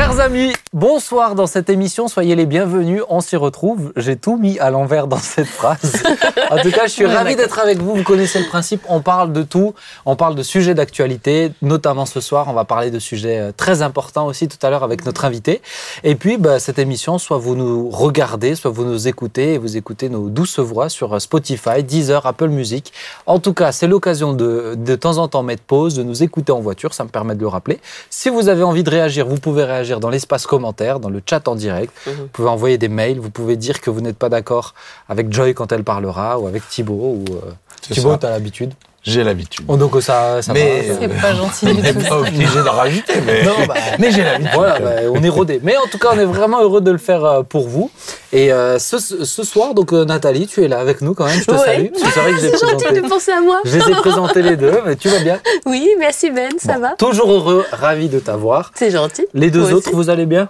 Yeah. Chers amis, bonsoir dans cette émission, soyez les bienvenus, on s'y retrouve. J'ai tout mis à l'envers dans cette phrase. En tout cas, je suis ravi d'être avec vous, vous connaissez le principe, on parle de tout, on parle de sujets d'actualité, notamment ce soir, on va parler de sujets euh, très importants aussi tout à l'heure avec notre invité. Et puis, bah, cette émission, soit vous nous regardez, soit vous nous écoutez, et vous écoutez nos douces voix sur euh, Spotify, Deezer, Apple Music. En tout cas, c'est l'occasion de, de temps en temps mettre pause, de nous écouter en voiture, ça me permet de le rappeler. Si vous avez envie de réagir, vous pouvez réagir dans l'espace commentaire, dans le chat en direct. Mhm. Vous pouvez envoyer des mails, vous pouvez dire que vous n'êtes pas d'accord avec Joy quand elle parlera, ou avec Thibaut. Ou, euh, Thibaut, tu as l'habitude. J'ai l'habitude. Oh, donc ça, ça Mais- va. C'est pas gentil On du tout. pas obligé d'en rajouter, mais, Non, bah, mais j'ai l'habitude. Voilà, bah, on est rodé. Mais en tout cas, on est vraiment heureux de le faire euh, pour vous. Et euh, ce, ce soir, donc euh, Nathalie, tu es là avec nous quand même. Je te Ouais. salue. C'est vrai que j'ai C'est gentil présenté. de penser à moi. Je les ai présentés les deux, mais tu vas bien. Oui, merci Ben, ça Bon, va Toujours heureux, ravi de t'avoir. C'est gentil. Les deux Moi autres, aussi. vous allez bien?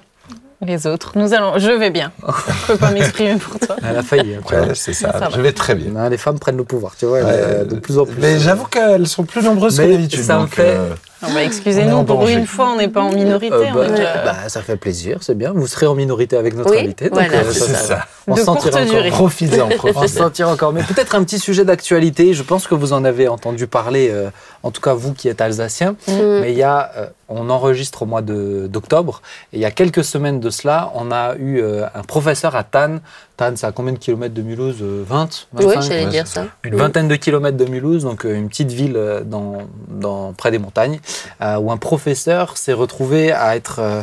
Les autres, nous allons. Je vais bien. Je peux pas m'exprimer pour toi. Elle a failli. hein. Ouais, c'est ça. Ça. Je vais très bien. Non, les femmes prennent le pouvoir, tu vois, Ouais, de plus en plus. Mais j'avoue qu'elles sont plus nombreuses que d'habitude. ça me fait- euh, bah, Excusez-nous, en pour danger. une fois, on n'est pas en minorité. Euh, bah, bah, ça fait plaisir, c'est bien. Vous serez en minorité avec notre Oui, invité. donc, voilà. euh, c'est ça. On De se sentira courte encore. durée. Profitez-en, On se sentira encore. Mais peut-être un petit sujet d'actualité. Je pense que vous en avez entendu parler, euh, en tout cas vous qui êtes alsacien. Mm. Mais il y a, euh, on enregistre au mois de- d'octobre. Et il y a quelques semaines de cela, on a eu euh, un professeur à Tannes. Tannes, c'est à combien de kilomètres de Mulhouse Euh, 20 Oui, 25 j'allais dire ça. une vingtaine de kilomètres de Mulhouse, donc euh, une petite ville euh, dans, dans, près des montagnes, euh, où un professeur s'est retrouvé à être euh,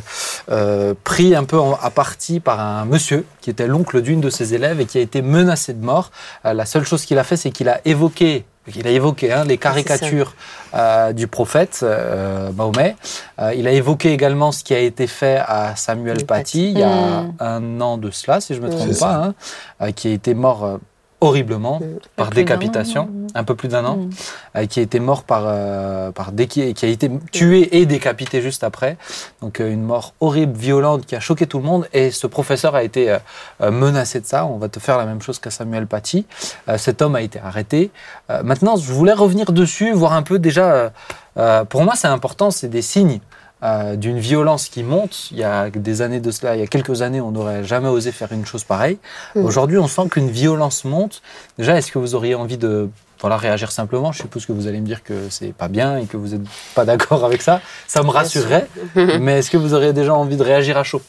euh, pris un peu en- à partie par un monsieur qui était l'oncle d'une de ses élèves et qui a été menacé de mort. Euh, la seule chose qu'il a fait, c'est qu'il a évoqué il a évoqué hein, les caricatures euh, du prophète euh, Mahomet. Euh, il a évoqué également ce qui a été fait à Samuel Paty il y a Mm. un an de cela, si je me Mm. trompe pas, hein, euh, qui a été mort euh, horriblement Mm. par décapitation, un peu plus d'un an, Mm. euh, qui a été mort par, euh, par dé- qui, qui a été tué et décapité juste après. Donc euh, une mort horrible, violente, qui a choqué tout le monde. Et ce professeur a été euh, euh, menacé de ça. On va te faire la même chose qu'à Samuel Paty. Euh, cet homme a été arrêté. Euh, maintenant, je voulais revenir dessus, voir un peu déjà. euh, euh, pour moi, c'est important, c'est des signes. Euh, d'une violence qui monte. Il y a des années de cela, il y a quelques années, on n'aurait jamais osé faire une chose pareille. Mm. Aujourd'hui, on sent qu'une violence monte. Déjà, est-ce que vous auriez envie de voilà, réagir simplement? Je suppose que vous allez me dire que c'est pas bien et que vous n'êtes pas d'accord avec ça. Ça me rassurerait. Mais est-ce que vous auriez déjà envie de réagir à chaud?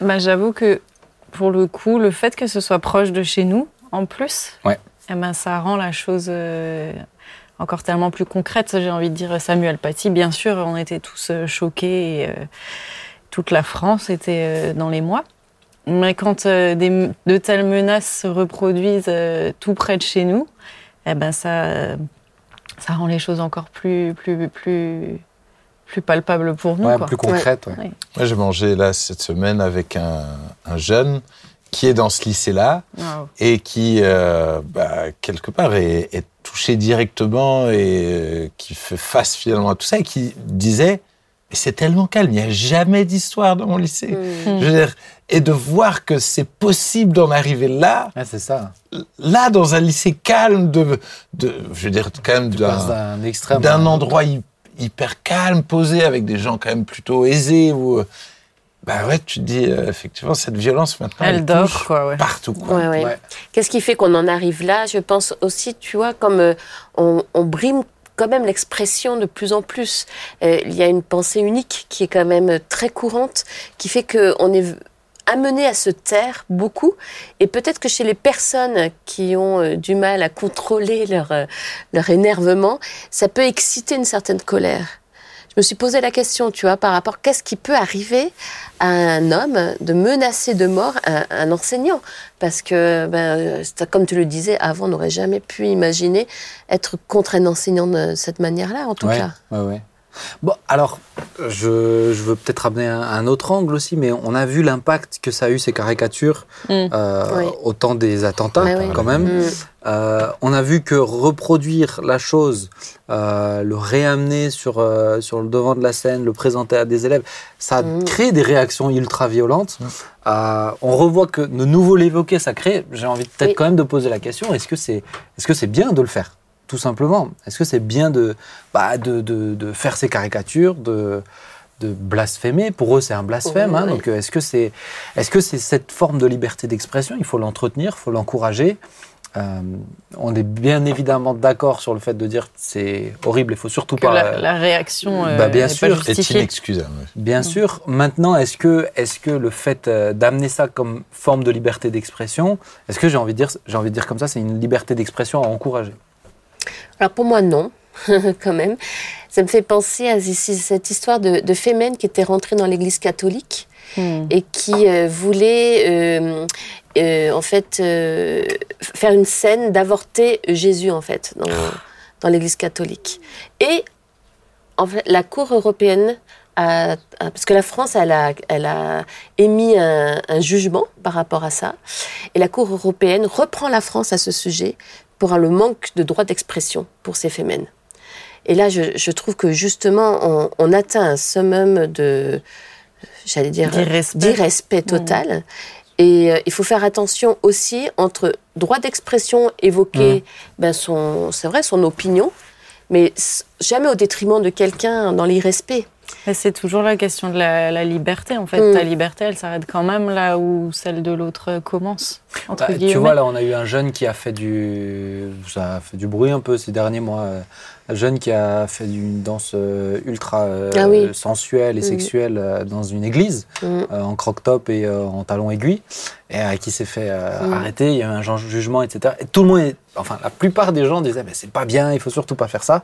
Bah, J'avoue que pour le coup, le fait que ce soit proche de chez nous, en plus, Ouais. eh ben, ça rend la chose euh, encore tellement plus concrète. J'ai envie de dire Samuel Paty, bien sûr, on était tous euh, choqués. et, euh, toute la France était euh, dans les mois. Mais quand euh, des- de telles menaces se reproduisent euh, tout près de chez nous, eh ben ça, ça rend les choses encore plus, plus, plus, plus palpables pour nous. Ouais, quoi. Plus concrète. ouais. Ouais. Moi, j'ai mangé là cette semaine avec un, un jeune qui est dans ce lycée-là et qui, euh, bah, quelque part, est, est touché directement et euh, qui fait face finalement à tout ça et qui disait Mais c'est tellement calme, il n'y a jamais d'histoire dans mon lycée. Mm. Je veux dire, et de voir que c'est possible d'en arriver là, c'est ça. là, dans un lycée calme, de, de je veux dire, quand même d'un extrême. endroit hy- hyper calme, posé, avec des gens quand même plutôt aisés. Ou, bah ouais, tu te dis, euh, effectivement, cette violence maintenant, Elle dort, touche quoi, ouais. partout. Quoi. Ouais, ouais. Ouais. Qu'est-ce qui fait qu'on en arrive là? Je pense aussi, tu vois, comme euh, on, on brime quand même l'expression de plus en plus. Euh, il y a une pensée unique qui est quand même très courante, qui fait qu'on est amené à se taire beaucoup. Et peut-être que chez les personnes qui ont euh, du mal à contrôler leur, euh, leur énervement, ça peut exciter une certaine colère. Je me suis posé la question, tu vois, par rapport qu'est-ce qui peut arriver à un homme de menacer de mort un, un enseignant? Parce que, ben, comme tu le disais, avant, on n'aurait jamais pu imaginer être contre un enseignant de cette manière-là, en tout ouais, cas. ouais, ouais. Bon, alors, je, je veux peut-être ramener un, un autre angle aussi, mais on a vu l'impact que ça a eu, ces caricatures, Mm. euh, Oui. au temps des attentats, oui. quand même. Mm. Euh, on a vu que reproduire la chose, euh, le réamener sur, euh, sur le devant de la scène, le présenter à des élèves, ça Mm. crée des réactions ultra violentes. Mm. Euh, on revoit que de nouveau l'évoquer, ça crée. J'ai envie peut-être Oui. quand même de poser la question est-ce que c'est est-ce que c'est bien de le faire? Tout simplement Est-ce que c'est bien de, bah, de, de, de faire ces caricatures, de, de blasphémer? Pour eux, c'est un blasphème. Hein. oui. Donc, euh, est-ce que c'est est -ce c'est cette forme de liberté d'expression? Il faut l'entretenir, il faut l'encourager. Euh, on est bien évidemment d'accord sur le fait de dire que c'est horrible, il faut surtout Que pas. la, la réaction euh, Bah, bien est sûr, pas est inexcusable. Bien sûr. Maintenant, est-ce que, est que le fait euh, d'amener ça comme forme de liberté d'expression, est-ce que j'ai envie de dire, j'ai envie de dire comme ça, c'est une liberté d'expression à encourager? Alors pour moi, non, quand même. Ça me fait penser à cette histoire de, de Fémène qui était rentrée dans l'Église catholique Hmm. et qui euh, voulait euh, euh, en fait euh, faire une scène d'avorter Jésus en fait dans, dans l'Église catholique. Et en fait, la Cour européenne a, a- parce que la France elle a, elle a émis un, un jugement par rapport à ça et la Cour européenne reprend la France à ce sujet pour le manque de droit d'expression pour ces fémènes. Et là, je, je trouve que justement, on, on atteint un summum de, j'allais dire, D'irrespect. d'irrespect total. Et euh, il faut faire attention aussi entre droit d'expression, évoquer ben, son, c'est vrai, son opinion, mais jamais au détriment de quelqu'un dans l'irrespect. C'est toujours la question de la, la liberté. En fait, Mm. ta liberté, elle s'arrête quand même là où celle de l'autre commence. Entre Bah, guillemets. tu vois, là, on a eu un jeune qui a fait du, ça a fait du bruit un peu ces derniers mois. Un jeune qui a fait une danse euh, ultra euh, Ah oui. sensuelle et Mhm. sexuelle euh, dans une église, Mm. euh, en croque-top et euh, en talons aiguilles, et euh, qui s'est fait euh, Mhm. arrêter. Il y a eu un ju- jugement, etc. Et tout le monde, est- enfin, la plupart des gens disaient, mais c'est pas bien, il faut surtout pas faire ça.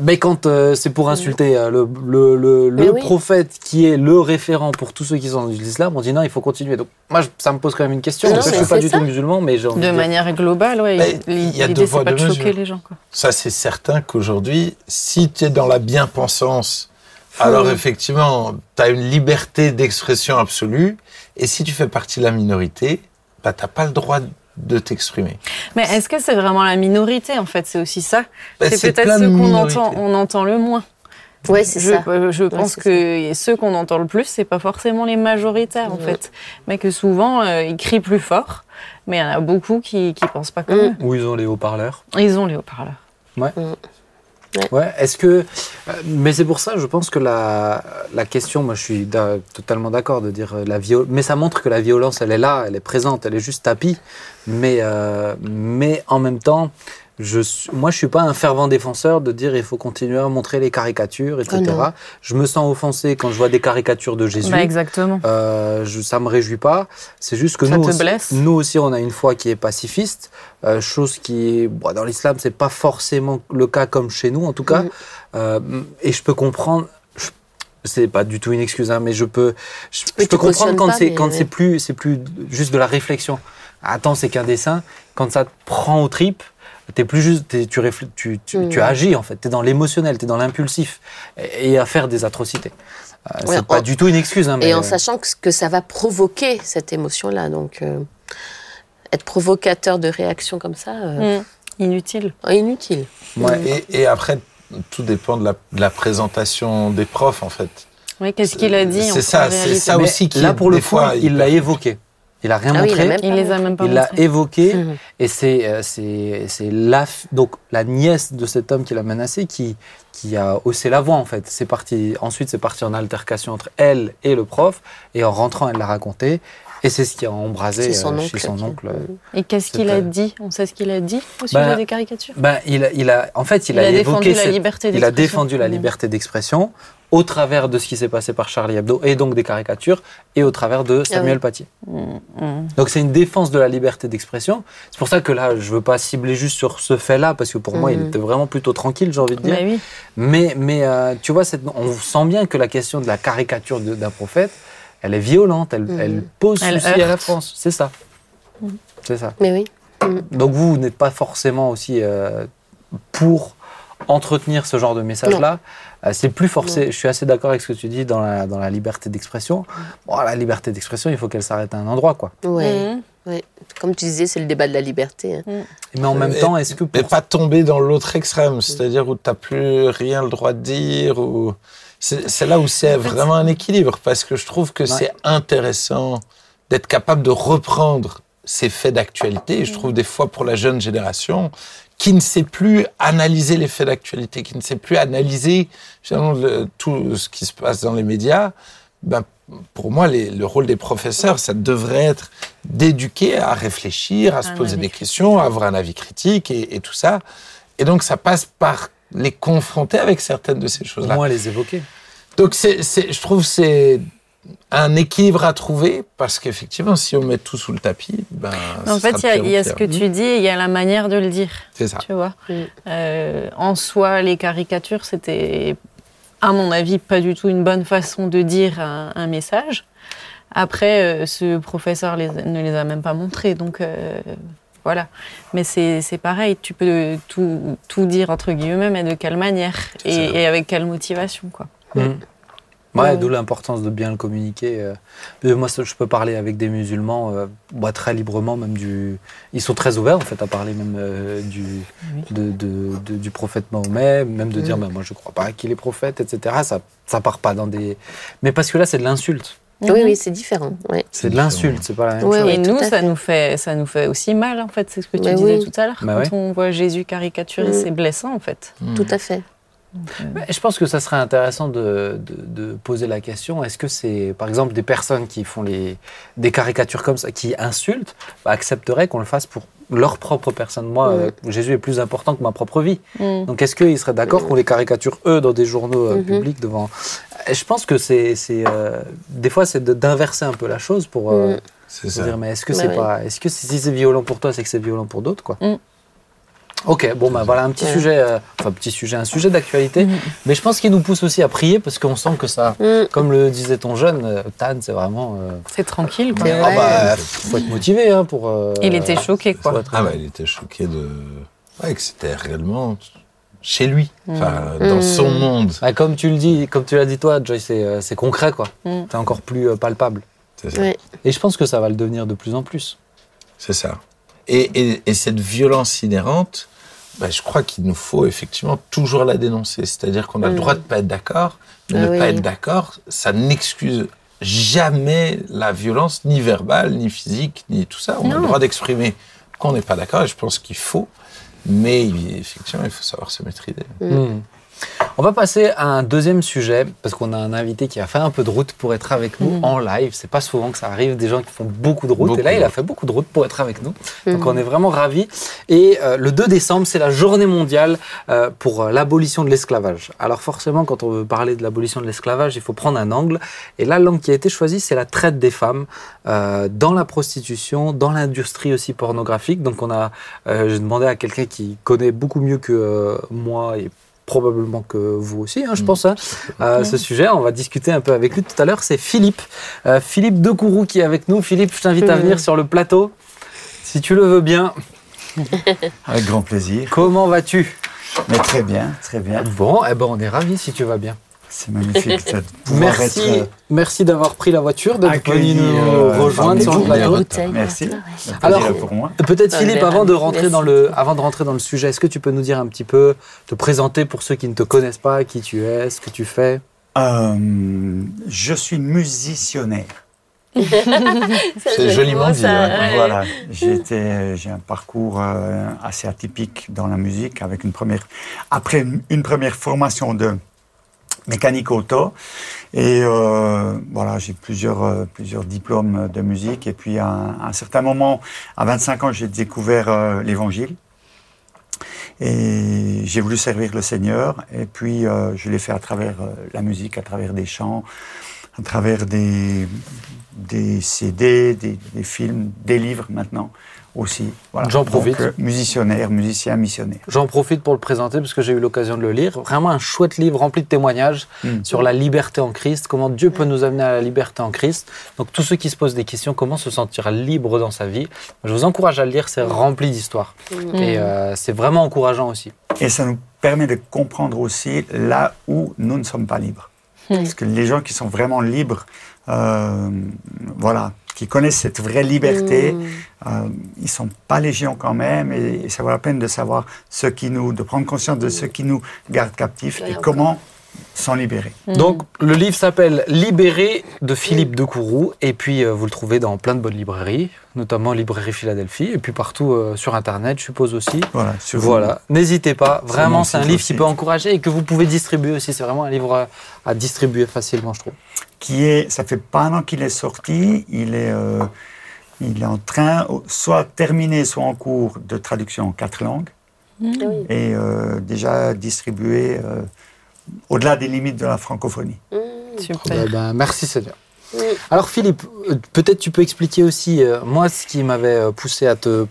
Mais quand euh, c'est pour insulter euh, le, le, le, oui. prophète qui est le référent pour tous ceux qui sont dans l'islam, on dit non, il faut continuer. Donc moi, je- ça me pose quand même une question. Non, parce que je mais suis pas du ça. tout musulman, mais j'ai envie de, De manière globale. Mais il y a deux voies, de deux choquer les gens. Quoi. Ça, c'est certain qu'aujourd'hui, si tu es dans la bien-pensance, alors Mhm. effectivement, tu as une liberté d'expression absolue. Et si tu fais partie de la minorité, bah, tu n'as pas le droit de t'exprimer. Mais est-ce que c'est vraiment la minorité, en fait? C'est aussi ça. Bah, c'est peut-être ceux qu'on entend, on entend le moins. Ouais, c'est ça. je pense que ceux qu'on entend le plus, c'est pas forcément les majoritaires, en Ouais. fait. Mais que souvent, euh, ils crient plus fort. Mais il y en a beaucoup qui, qui pensent pas comme Mm. eux. Où ils ont les haut-parleurs. Ils ont les haut-parleurs. Ouais, est-ce que. euh, Mais c'est pour ça, je pense que la, la question, moi je suis totalement d'accord de dire euh, la violence. Mais ça montre que la violence, elle est là, elle est présente, elle est juste tapis. Mais, euh, mais en même temps, je, suis- moi je suis pas un fervent défenseur de dire il faut continuer à montrer les caricatures, etc. Oh non. je me sens offensé quand je vois des caricatures de Jésus. Bah, exactement. Euh, je, ça me réjouit pas. C'est juste que Ça nous te aussi, nous aussi, on a une foi qui est pacifiste, euh, chose qui, bon, dans l'islam, c'est pas forcément le cas comme chez nous, en tout cas. Mhm. Euh, et je peux comprendre. C'est pas du tout une excuse, hein, mais je peux, je, Mais je peux comprendre quand pas, c'est mais quand ouais. c'est plus c'est plus juste de la réflexion. Attends, c'est qu'un dessin. Quand ça te prend aux tripes, t'es plus juste, tu, réfl- tu, tu, tu agis en fait. T'es dans l'émotionnel, t'es dans l'impulsif et, et à faire des atrocités. Euh, Ouais, c'est pas en- du tout une excuse, hein, mais Et en sachant que, que ça va provoquer cette émotion-là. Donc, euh, être provocateur de réactions comme ça, euh, Mm. Inutile. inutile. Ouais. Et, et après, tout dépend de la, de la présentation des profs, en fait. Oui, qu'est-ce qu'il a dit C'est ça, c'est ça Mais aussi qui là pour le coup, fois il l'a évoqué. Il a rien Ah oui, il a montré. même Il les a même pas il l'a évoqué Mhm. et c'est euh, c'est c'est la donc la nièce de cet homme qui l'a menacé qui qui a haussé la voix en fait. C'est parti ensuite c'est parti en altercation entre elle et le prof et en rentrant elle l'a raconté et c'est ce qui a embrasé C'est son euh, oncle. chez son oncle. Et qu'est-ce qu'il a dit? On sait ce qu'il a dit au sujet Bah, des caricatures? Ben il a, il a en fait il, Il a évoqué défendu la liberté il a défendu la Mm. liberté d'expression au travers de ce qui s'est passé par Charlie Hebdo et donc des caricatures et au travers de Samuel Ah oui. Paty. Mm, mm. Donc c'est une défense de la liberté d'expression. C'est pour ça que là, je veux pas cibler juste sur ce fait-là, parce que pour moi, il Mhm. était vraiment plutôt tranquille, j'ai envie de dire. Bah oui. Mais, mais euh, tu vois, cette- on sent bien que la question de la caricature d'un prophète, elle est violente, elle, elle pose Elle souci à la. France. C'est ça. C'est ça. Mais oui. Donc vous, vous n'êtes pas forcément aussi euh, pour entretenir ce genre de message-là. Euh, c'est plus forcé. Je suis assez d'accord avec ce que tu dis dans la, dans la liberté d'expression. Bon, la liberté d'expression, il faut qu'elle s'arrête à un endroit, quoi. Ouais. Mm. ouais. Comme tu disais, c'est le débat de la liberté. hein. Mais en même Et- temps, est-ce que Mais pas tomber dans l'autre extrême, c'est-à-dire où tu n'as plus rien le droit de dire. Ou... C'est c'est là où c'est vraiment un équilibre, parce que je trouve que c'est intéressant d'être capable de reprendre ces faits d'actualité. Et je trouve des fois pour la jeune génération qui ne sait plus analyser les faits d'actualité, qui ne sait plus analyser finalement le- tout ce qui se passe dans les médias, ben, pour moi, les- le rôle des professeurs, ça devrait être d'éduquer à réfléchir, à se poser des questions, à avoir un avis critique et, et tout ça. Et donc, ça passe par les confronter avec certaines de ces Au choses-là. moins les évoquer. Donc, c'est, c'est- je trouve que c'est un équilibre à trouver parce qu'effectivement, si on met tout sous le tapis, ben. En fait, sera il y a, y ce que tu dis et il y a la manière de le dire. C'est ça. Tu vois Mm. Euh, En soi, les caricatures, c'était, à mon avis, pas du tout une bonne façon de dire un, un message. Après, euh, ce professeur les- ne les a même pas montrés, donc euh, voilà. Mais c'est c'est pareil, tu peux tout, tout dire entre guillemets, mais de quelle manière et, avec quelle motivation, quoi. Mm. Ouais. Ouais, d'où l'importance de bien le communiquer. euh. Moi, je peux parler avec des musulmans euh, bah, très librement, même du. Ils sont très ouverts en fait à parler même euh, du de, de- de- du prophète Mahomet, même de dire, Mm. bah, moi, je crois pas qu'il est prophète, etc. Ça, ça part pas dans des. Mais parce que là, c'est de l'insulte. Oui, oui, c'est différent. Ouais. C'est de l'insulte, c'est pas la même Ouais, chose. Et nous, ça fait. nous fait, ça nous fait aussi mal, en fait. C'est ce que tu Bah disais oui. tout à l'heure. Bah Quand ouais. on voit Jésus caricaturé, Mm. c'est blessant, en fait. Tout à fait. Ouais, Je pense que ça serait intéressant de, de- de poser la question est-ce que c'est, par exemple, des personnes qui font les, des caricatures comme ça, qui insultent, bah, accepteraient qu'on le fasse pour leur propre personne? Moi, Mm. euh, Jésus est plus important que ma propre vie. Mm. Donc, est-ce qu'ils seraient d'accord qu'on les caricature, eux, dans des journaux euh, Mhm. publics devant? Je pense que c'est. c'est, euh, des fois, c'est d'inverser un peu la chose pour, euh, Mm. Pour dire mais est-ce que Bah c'est pas. Est-ce que si si c'est violent pour toi, c'est que c'est violent pour d'autres, quoi? Mm. Ok, bon, bah voilà un petit Ouais. sujet, euh, enfin petit sujet, un sujet d'actualité, Mm. mais je pense qu'il nous pousse aussi à prier parce qu'on sent que ça, Mm. comme le disait ton jeune, euh, Tan, c'est vraiment. euh, C'est tranquille, quoi. C'est ah bah, faut être motivé hein, pour. euh, Il était choqué, quoi. être- Ah bah, il était choqué de. Ouais, que c'était réellement chez lui, Mm. enfin, dans son monde. Bah, comme tu le dis, comme tu l'as dit toi, Joy, c'est euh, concret quoi. C'est encore plus euh, palpable. C'est ça. Ouais. Et je pense que ça va le devenir de plus en plus. C'est ça. Et, et- et cette violence inhérente, bah, je crois qu'il nous faut effectivement toujours la dénoncer. C'est-à-dire qu'on a le Mm. droit de pas être d'accord, mais Ah ne oui. pas être d'accord, ça n'excuse jamais la violence, ni verbale, ni physique, ni tout ça. On a le droit d'exprimer qu'on n'est pas d'accord, et je pense qu'il faut. Mais effectivement, il faut savoir se maîtriser. Mm. On va passer à un deuxième sujet parce qu'on a un invité qui a fait un peu de route pour être avec nous Mm. en live. C'est pas souvent que ça arrive, des gens qui font beaucoup de route. Beaucoup et là, il a fait beaucoup de route pour être avec nous. Donc Mhm. on est vraiment ravis. Et euh, le 2 décembre, c'est la journée mondiale euh, pour euh, l'abolition de l'esclavage. Alors forcément, quand on veut parler de l'abolition de l'esclavage, il faut prendre un angle. Et là, l'angle qui a été choisi, c'est la traite des femmes euh, dans la prostitution, dans l'industrie aussi pornographique. Donc on a, euh, j'ai demandé à quelqu'un qui connaît beaucoup mieux que euh, moi et probablement que vous aussi, hein, je Mm. pense, hein, euh, ce sujet. On va discuter un peu avec lui tout à l'heure. C'est Philippe, euh, Philippe Decourou qui est avec nous. Philippe, je t'invite à Mhm. venir sur le plateau, si tu le veux bien. Avec grand plaisir. Comment vas-tu? Mais très bien, très bien. Bon, eh ben on est ravis si tu vas bien. C'est magnifique Merci, être. euh, merci d'avoir pris la voiture, d'être venu nous euh, rejoindre sur le plateau. Merci. Alors. Peut-être Un Philippe, avant de rentrer Merci. dans le, avant de rentrer dans le sujet, est-ce que tu peux nous dire un petit peu, te présenter pour ceux qui ne te connaissent pas, qui tu es, ce que tu fais? Euh, je suis musiciennaire. Ça, C'est joliment dit, ouais. Voilà, j'ai un parcours assez atypique dans la musique avec une première, après une, une première formation de mécanique auto et euh, voilà, j'ai plusieurs euh, plusieurs diplômes de musique. Et puis à un, certain moment, à 25 ans, j'ai découvert euh, l'Évangile. Et j'ai voulu servir le Seigneur, et puis euh, je l'ai fait à travers la musique, à travers des chants, à travers des, des CD, des films, des livres maintenant aussi. Voilà. J'en profite. Donc, euh, musiciennaire, musicien, missionnaire. J'en profite pour le présenter parce que j'ai eu l'occasion de le lire. Vraiment un chouette livre rempli de témoignages Mm. sur la liberté en Christ, comment Dieu peut nous amener à la liberté en Christ. Donc tous ceux qui se posent des questions, comment se sentir libre dans sa vie, je vous encourage à le lire, c'est rempli d'histoires. Et euh, c'est vraiment encourageant aussi. Et ça nous permet de comprendre aussi là où nous ne sommes pas libres. Parce que les gens qui sont vraiment libres, euh, voilà, qui connaissent cette vraie liberté, Mm. euh, ils sont pas légions quand même, et, et ça vaut la peine de savoir ce qui nous, de prendre conscience de ce qui nous garde captifs et comment s'en libérer. Donc, le livre s'appelle Libéré de Philippe de Courroux. Et puis, euh, vous le trouvez dans plein de bonnes librairies, notamment Librairie Philadelphie. Et puis, partout euh, sur Internet, je suppose aussi. Voilà. sur- Voilà, n'hésitez pas. Vraiment, c'est un livre qui peut encourager et que vous pouvez distribuer aussi. C'est vraiment un livre à, à distribuer facilement, je trouve. Qui est, ça fait pas un an qu'il est sorti. Il est, euh, il est en train, soit terminé, soit en cours de traduction en quatre langues. Oui. et euh, déjà distribué euh, au-delà des limites de la francophonie. Mmh. Super. Eh ben, merci Seigneur. Oui. Alors Philippe, euh, peut-être tu peux expliquer aussi, euh, moi ce qui m'avait euh, poussé à te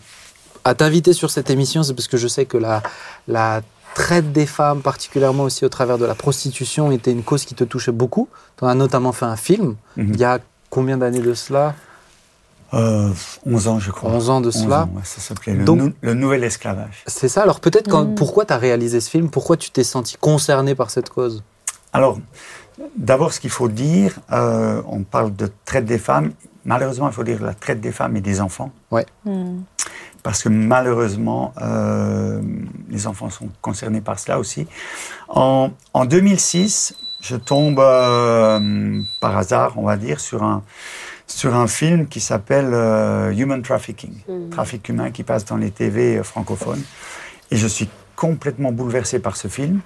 à t'inviter sur cette émission, c'est parce que je sais que la, la traite des femmes, particulièrement aussi au travers de la prostitution, était une cause qui te touchait beaucoup. Tu en as notamment fait un film, Mhm. il y a combien d'années de cela? Euh, 11 ans, je crois. 11 ans de 11 cela. ans, ouais, ça s'appelait le, Donc- nou- le Nouvel Esclavage. C'est ça, alors peut-être Mhm. pourquoi tu as réalisé ce film? Pourquoi tu t'es senti concerné par cette cause? Alors, d'abord, ce qu'il faut dire, euh, on parle de traite des femmes. Malheureusement, il faut dire la traite des femmes et des enfants. Mm. parce que malheureusement, euh, les enfants sont concernés par cela aussi. En, en 2006, je tombe euh, par hasard, on va dire, sur un, sur un film qui s'appelle euh, Human Trafficking, Mhm. trafic humain, qui passe dans les TV francophones. Et je suis complètement bouleversé par ce film,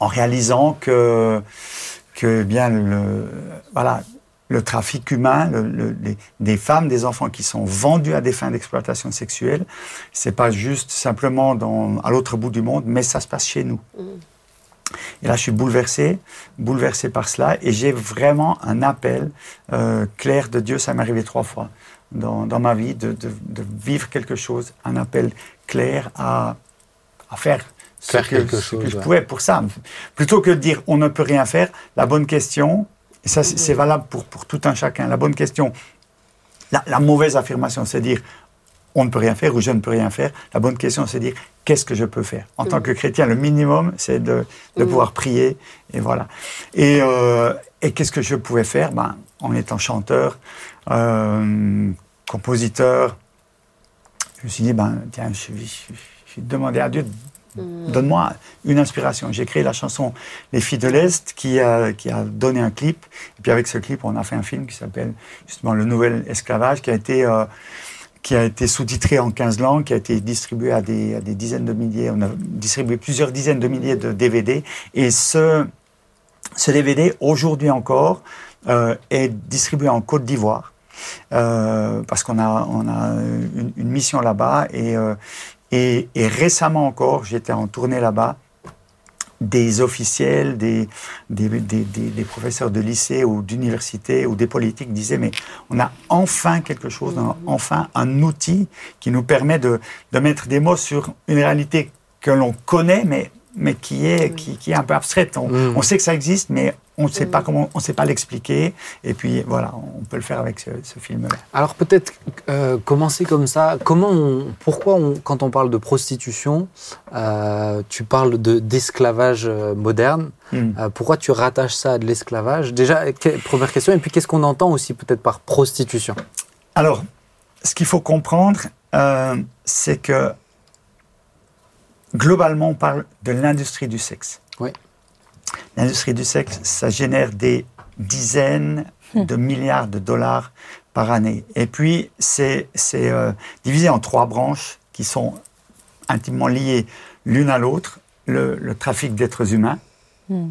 en réalisant que, que eh bien, le, voilà, le trafic humain, le- le- les- des femmes, des enfants qui sont vendus à des fins d'exploitation sexuelle, c'est pas juste simplement dans, à l'autre bout du monde, mais ça se passe chez nous. Et là, je suis bouleversé, bouleversé par cela, et j'ai vraiment un appel euh, clair de Dieu. Ça m'est arrivé trois fois dans, dans ma vie de, de- de vivre quelque chose, un appel clair à, à faire ce Faire que, quelque ce chose, que je ouais. pouvais pour ça. Plutôt que de dire on ne peut rien faire, la bonne question, et ça c'est valable pour, pour tout un chacun, la bonne question, la, la mauvaise affirmation, c'est dire on ne peut rien faire ou je ne peux rien faire. La bonne question, c'est dire qu'est-ce que je peux faire? En tant que chrétien, le minimum, c'est de, de Mm. pouvoir prier et voilà. Et, euh, et qu'est-ce que je pouvais faire? Ben, En étant chanteur, euh, compositeur, je me suis dit ben tiens, je vais, je vais demander à Dieu Mmh. Donne-moi une inspiration. J'ai créé la chanson Les filles de l'Est qui a, qui a donné un clip. Et puis avec ce clip, on a fait un film qui s'appelle justement Le Nouvel Esclavage, qui a été, euh, qui a été sous-titré en 15 langues, qui a été distribué à des, dizaines de milliers. On a distribué plusieurs dizaines de milliers de DVD. Et ce, ce DVD, aujourd'hui encore, euh, est distribué en Côte d'Ivoire. Euh, parce qu'on a, une, mission là-bas euh, et, et récemment encore, j'étais en tournée là-bas, des officiels, des, des, des, professeurs de lycée ou d'université ou des politiques disaient mais on a enfin quelque chose, on a enfin un outil qui nous permet de, de mettre des mots sur une réalité que l'on connaît mais, mais qui, est, qui, qui est un peu abstraite. On, Mm. on sait que ça existe mais on ne sait Mm. pas comment, on sait pas l'expliquer et puis voilà, on peut le faire avec ce, ce film-là. Alors peut-être euh, commencer comme ça. Comment, on- pourquoi on- quand on parle de prostitution, euh, tu parles de d'esclavage euh, moderne Mm. Euh, Pourquoi tu rattaches ça à de l'esclavage? Déjà, que- première question. Et puis qu'est-ce qu'on entend aussi peut-être par prostitution? Alors, ce qu'il faut comprendre, euh, c'est que globalement, on parle de l'industrie du sexe. Oui. L'industrie du sexe, ça génère des dizaines de milliards de dollars par année. Et puis, c'est euh, divisé en trois branches qui sont intimement liées l'une à l'autre. Le, le trafic d'êtres humains, Mm.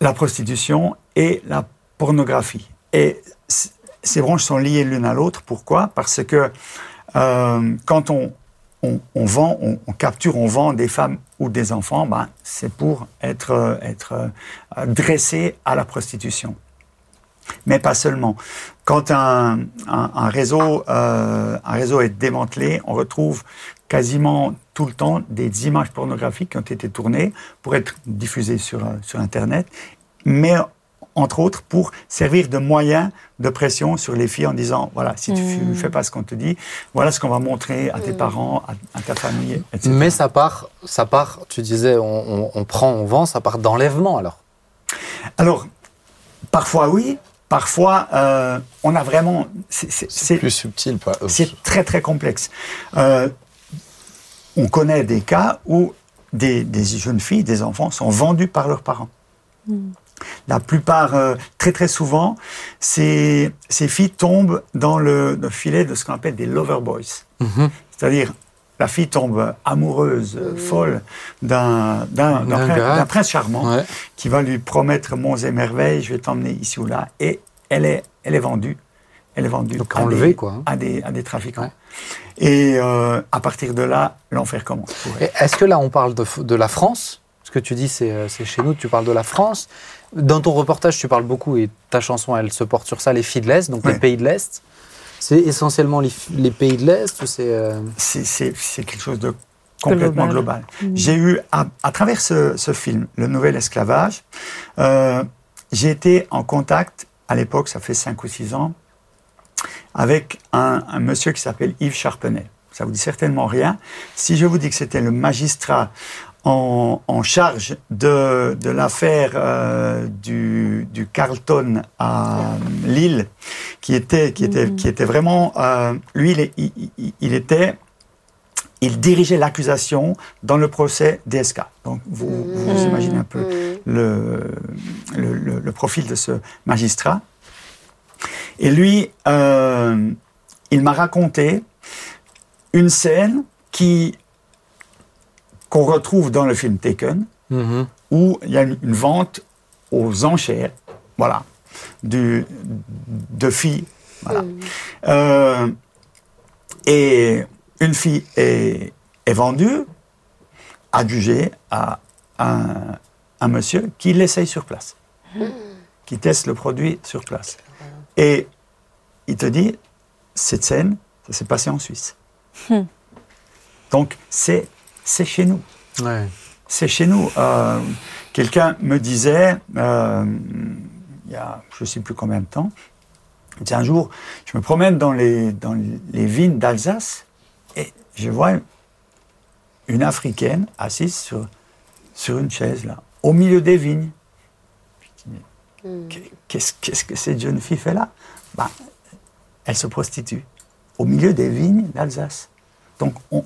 la prostitution et la pornographie. Et ces branches sont liées l'une à l'autre. Pourquoi? Parce que euh, quand on, on, vend, capture, on vend des femmes ou des enfants, ben, c'est pour être, euh, euh, dressé à la prostitution. Mais pas seulement. Quand euh, un réseau est démantelé, on retrouve quasiment tout le temps des images pornographiques qui ont été tournées pour être diffusées sur, sur Internet, mais entre autres pour servir de moyen de pression sur les filles en disant voilà, si tu ne Mm. fais pas ce qu'on te dit, voilà ce qu'on va montrer à tes parents, à, à ta famille, etc. Mais ça part, ça part. Tu disais, on, on- on prend, on vend, ça part d'enlèvement alors? Alors, parfois oui, parfois euh, on a vraiment. c'est- plus subtil. Pas, C'est très très complexe. Euh, on connaît des cas où des, des jeunes filles, des enfants sont vendus par leurs parents. La plupart, euh, très très souvent, ces, ces filles tombent dans le, le filet de ce qu'on appelle des lover boys. Mhm. C'est-à-dire, la fille tombe amoureuse, euh, folle d'un d'un- d'un D'un prin- gars. d'un prince charmant Ouais. qui va lui promettre monts et merveilles, je vais t'emmener ici ou là, et elle est, elle est vendue. Elle est vendue Donc à, enlevée, des, quoi, hein. à, des, à des trafiquants. Ouais. Et euh, à partir de là, l'enfer commence. Est-ce que là, on parle de, de la France? Ce que tu dis, c'est c'est chez nous, tu parles de la France. Dans ton reportage, tu parles beaucoup, et ta chanson, elle se porte sur ça, les filles de l'Est, donc les pays de l'Est. C'est essentiellement les, pays de l'Est ou c'est... euh, C'est- quelque chose de complètement Global. global. J'ai eu, à, à travers ce, ce film, Le Nouvel Esclavage, euh, j'ai été en contact, à l'époque, ça fait 5 ou 6 ans, avec un, un monsieur qui s'appelle Yves Charpenay. Ça vous dit certainement rien. Si je vous dis que c'était le magistrat en, en charge de, de l'affaire euh, du, du Carlton à Lille, qui était, qui était, qui était vraiment... euh, lui, il, il- il- il était... Il dirigeait l'accusation dans le procès DSK. Donc, vous, vous Mhm. imaginez un peu Mm. le, le, le- le profil de ce magistrat. Et lui, euh, il m'a raconté une scène qui qu'on retrouve dans le film Taken, mhm. où il y a une, une vente aux enchères, voilà, du, de filles. Voilà. Mm. Euh, et une fille est, est vendue, adjugée à un, un monsieur qui l'essaye sur place, qui teste le produit sur place. Et il te dit, cette scène, ça s'est passé en Suisse. Donc, c'est c'est chez nous. Ouais. C'est chez nous. Euh, Quelqu'un me disait, euh, il y a je ne sais plus combien de temps, un jour, je me promène dans les, dans les vignes d'Alsace et je vois une Africaine assise sur, sur une chaise, là, au milieu des vignes. Mais Qu'est-ce qu'est-ce que cette jeune fille fait là? Ben, Elle se prostitue au milieu des vignes d'Alsace. Donc, on,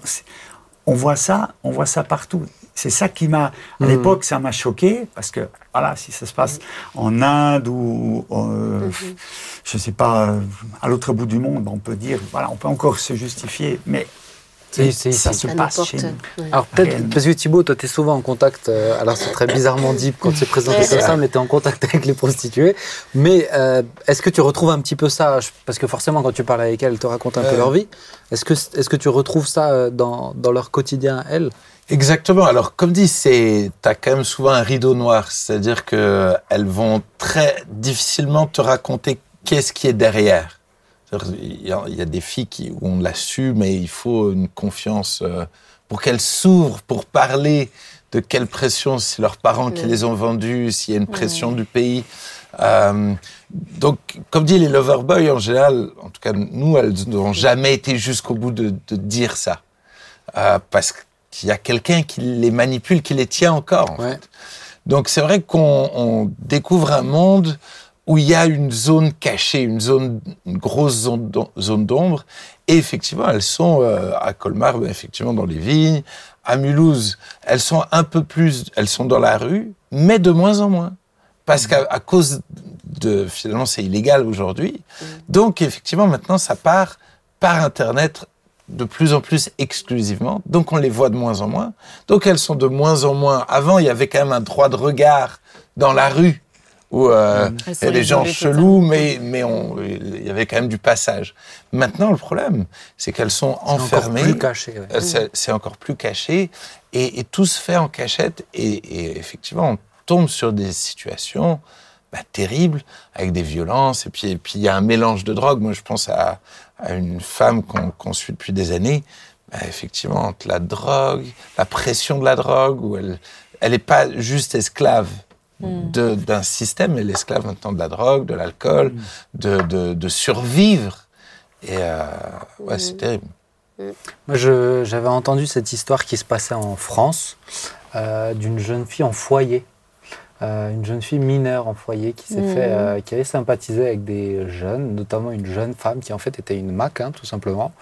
on voit ça, on voit ça partout. C'est ça qui m'a, à l'époque, ça m'a choqué parce que voilà, si ça se passe en Inde ou, euh, je sais pas, euh, à l'autre bout du monde, on peut dire, voilà, on peut encore se justifier, mais C'est- c'est ça se passe chez nous. Ouais. Alors peut-être, parce que Thibaut, toi, tu es souvent en contact, euh, alors c'est très bizarrement dit quand c'est présenté comme ça, mais tu es en contact avec les prostituées. Mais euh, est-ce que tu retrouves un petit peu ça Parce que forcément, quand tu parles avec elles, elles te racontent un peu leur vie. Est-ce que, est-ce que tu retrouves ça euh, dans, dans leur quotidien, elles? Exactement. Alors, comme dit, c'est, t'as quand même souvent un rideau noir. C'est-à-dire que elles vont très difficilement te raconter qu'est-ce qui est derrière. Il y, a, des filles qui, où on l'a su, mais il faut une confiance euh, pour qu'elles s'ouvrent, pour parler de quelle pression, c'est leurs parents qui les ont vendues, s'il y a une pression du pays. Euh, donc, comme dit les loverboys, en général, en tout cas nous, elles n'ont jamais été jusqu'au bout de, de dire ça. Euh, parce qu'il y a quelqu'un qui les manipule, qui les tient encore. en Ouais. fait. Donc c'est vrai qu'on on découvre un monde où il y a une zone cachée, une zone, une grosse zone d'om- zone d'ombre. Et effectivement, elles sont euh, à Colmar, ben, effectivement dans les vignes. À Mulhouse, elles sont un peu plus, elles sont dans la rue, mais de moins en moins. Parce qu'à cause de, finalement, c'est illégal aujourd'hui. Donc, effectivement, maintenant, ça part par Internet de plus en plus exclusivement. Donc, on les voit de moins en moins. Donc, elles sont de moins en moins. Avant, il y avait quand même un droit de regard dans la rue où euh, il y sont a des gens chelous, mais, mais on, il y avait quand même du passage. Maintenant, le problème, c'est qu'elles sont C'est encore enfermées. plus caché. ouais. Euh, c'est- encore plus caché et, et tout se fait en cachette et, et effectivement on tombe sur des situations bah, terribles avec des violences et puis et puis il y a un mélange de drogue. Moi je pense à, à une femme qu'on qu'on suit depuis des années. Bah, effectivement entre la drogue, la pression de la drogue où elle elle n'est pas juste esclave de- d'un système, elle est esclave maintenant de la drogue, de l'alcool, de, de, de survivre. Et euh, ouais, c'est terrible. Moi, j'avais entendu cette histoire qui se passait en France euh, d'une jeune fille en foyer. Euh, une jeune fille mineure en foyer qui s'est fait, euh, qui avait sympathisé avec des jeunes, notamment une jeune femme qui en fait était une Mac, hein, tout simplement,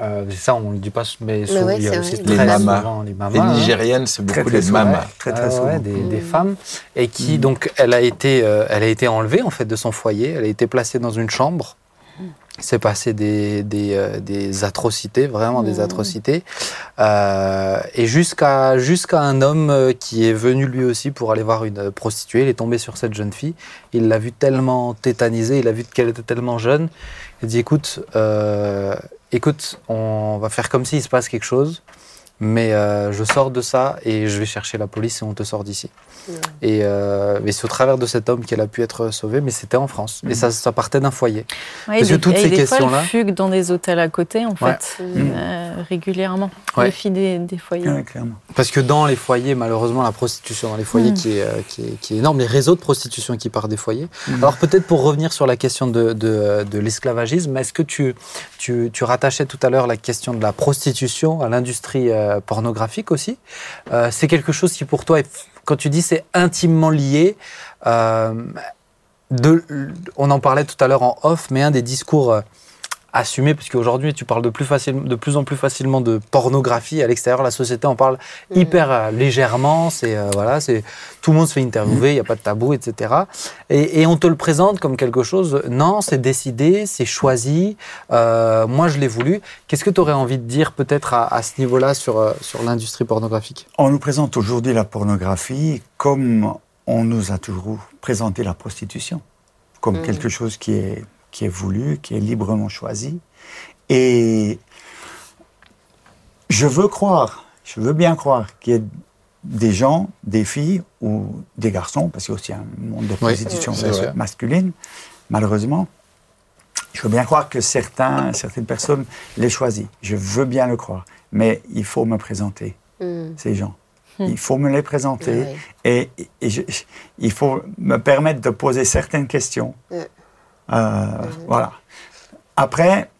Euh, ça, on ne le dit pas, mais, Mais souvent, ouais, il y a c'est aussi vrai. Les très mamas. souvent les mamas. Les. Nigériennes, c'est Très, beaucoup très les souvent. mamas. Très, très Ah ouais, souvent. des, des Mm. femmes et qui donc elle a été euh, elle a été enlevée en fait de son foyer elle a été placée dans une chambre il s'est passé des, des, euh, des atrocités vraiment des Mm. atrocités Euh, et jusqu'à jusqu'à un homme euh, qui est venu lui aussi pour aller voir une prostituée il est tombé sur cette jeune fille il l'a vue tellement tétanisée il a vu qu'elle était tellement jeune il a dit écoute euh, écoute on va faire comme s'il se passe quelque chose mais euh, je sors de ça et je vais chercher la police et on te sort d'ici. Ouais. Et, euh, et c'est au travers de cet homme qu'elle a pu être sauvée, mais c'était en France. Et ça, ça partait d'un foyer. Ouais, Parce que toutes et ces questions-là- fuguent dans des hôtels à côté, en Ouais. fait, Mm. euh, régulièrement. Ouais. Les filles des, des foyers. Ouais, clairement. Parce que dans les foyers, malheureusement, la prostitution dans les foyers Mm. qui, est, euh, qui, est, qui est énorme, les réseaux de prostitution qui partent des foyers. Mm. Alors peut-être pour revenir sur la question de, de, de l'esclavagisme, est-ce que tu, tu, tu rattachais tout à l'heure la question de la prostitution à l'industrie euh, pornographique aussi. Euh, C'est quelque chose qui pour toi, quand tu dis c'est intimement lié, euh, de, on en parlait tout à l'heure en off, mais un des discours assumés, parce qu'aujourd'hui tu parles de plus, facile, de plus en plus facilement de pornographie à l'extérieur de la société, on parle Mm. hyper euh, légèrement, c'est euh, voilà, c'est tout le monde se fait interviewer, il n'y a pas de tabou, etc. Et, et on te le présente comme quelque chose, non, c'est décidé, c'est choisi, euh, moi je l'ai voulu. Qu'est-ce que tu aurais envie de dire peut-être à, à ce niveau-là sur, sur l'industrie pornographique? On nous présente aujourd'hui la pornographie comme on nous a toujours présenté la prostitution, comme Mm. quelque chose qui est, qui est voulu, qui est librement choisi. Et je veux croire, je veux bien croire qu'il y ait des gens, des filles ou des garçons, parce qu'il y a aussi un monde de prostitution masculine, malheureusement. Je veux bien croire que certains, certaines personnes les choisissent. Je veux bien le croire. Mais il faut me présenter Mm. ces gens. Hmm. Il faut me les présenter et, et je- il faut me permettre de poser certaines questions. Euh, Voilà. Après,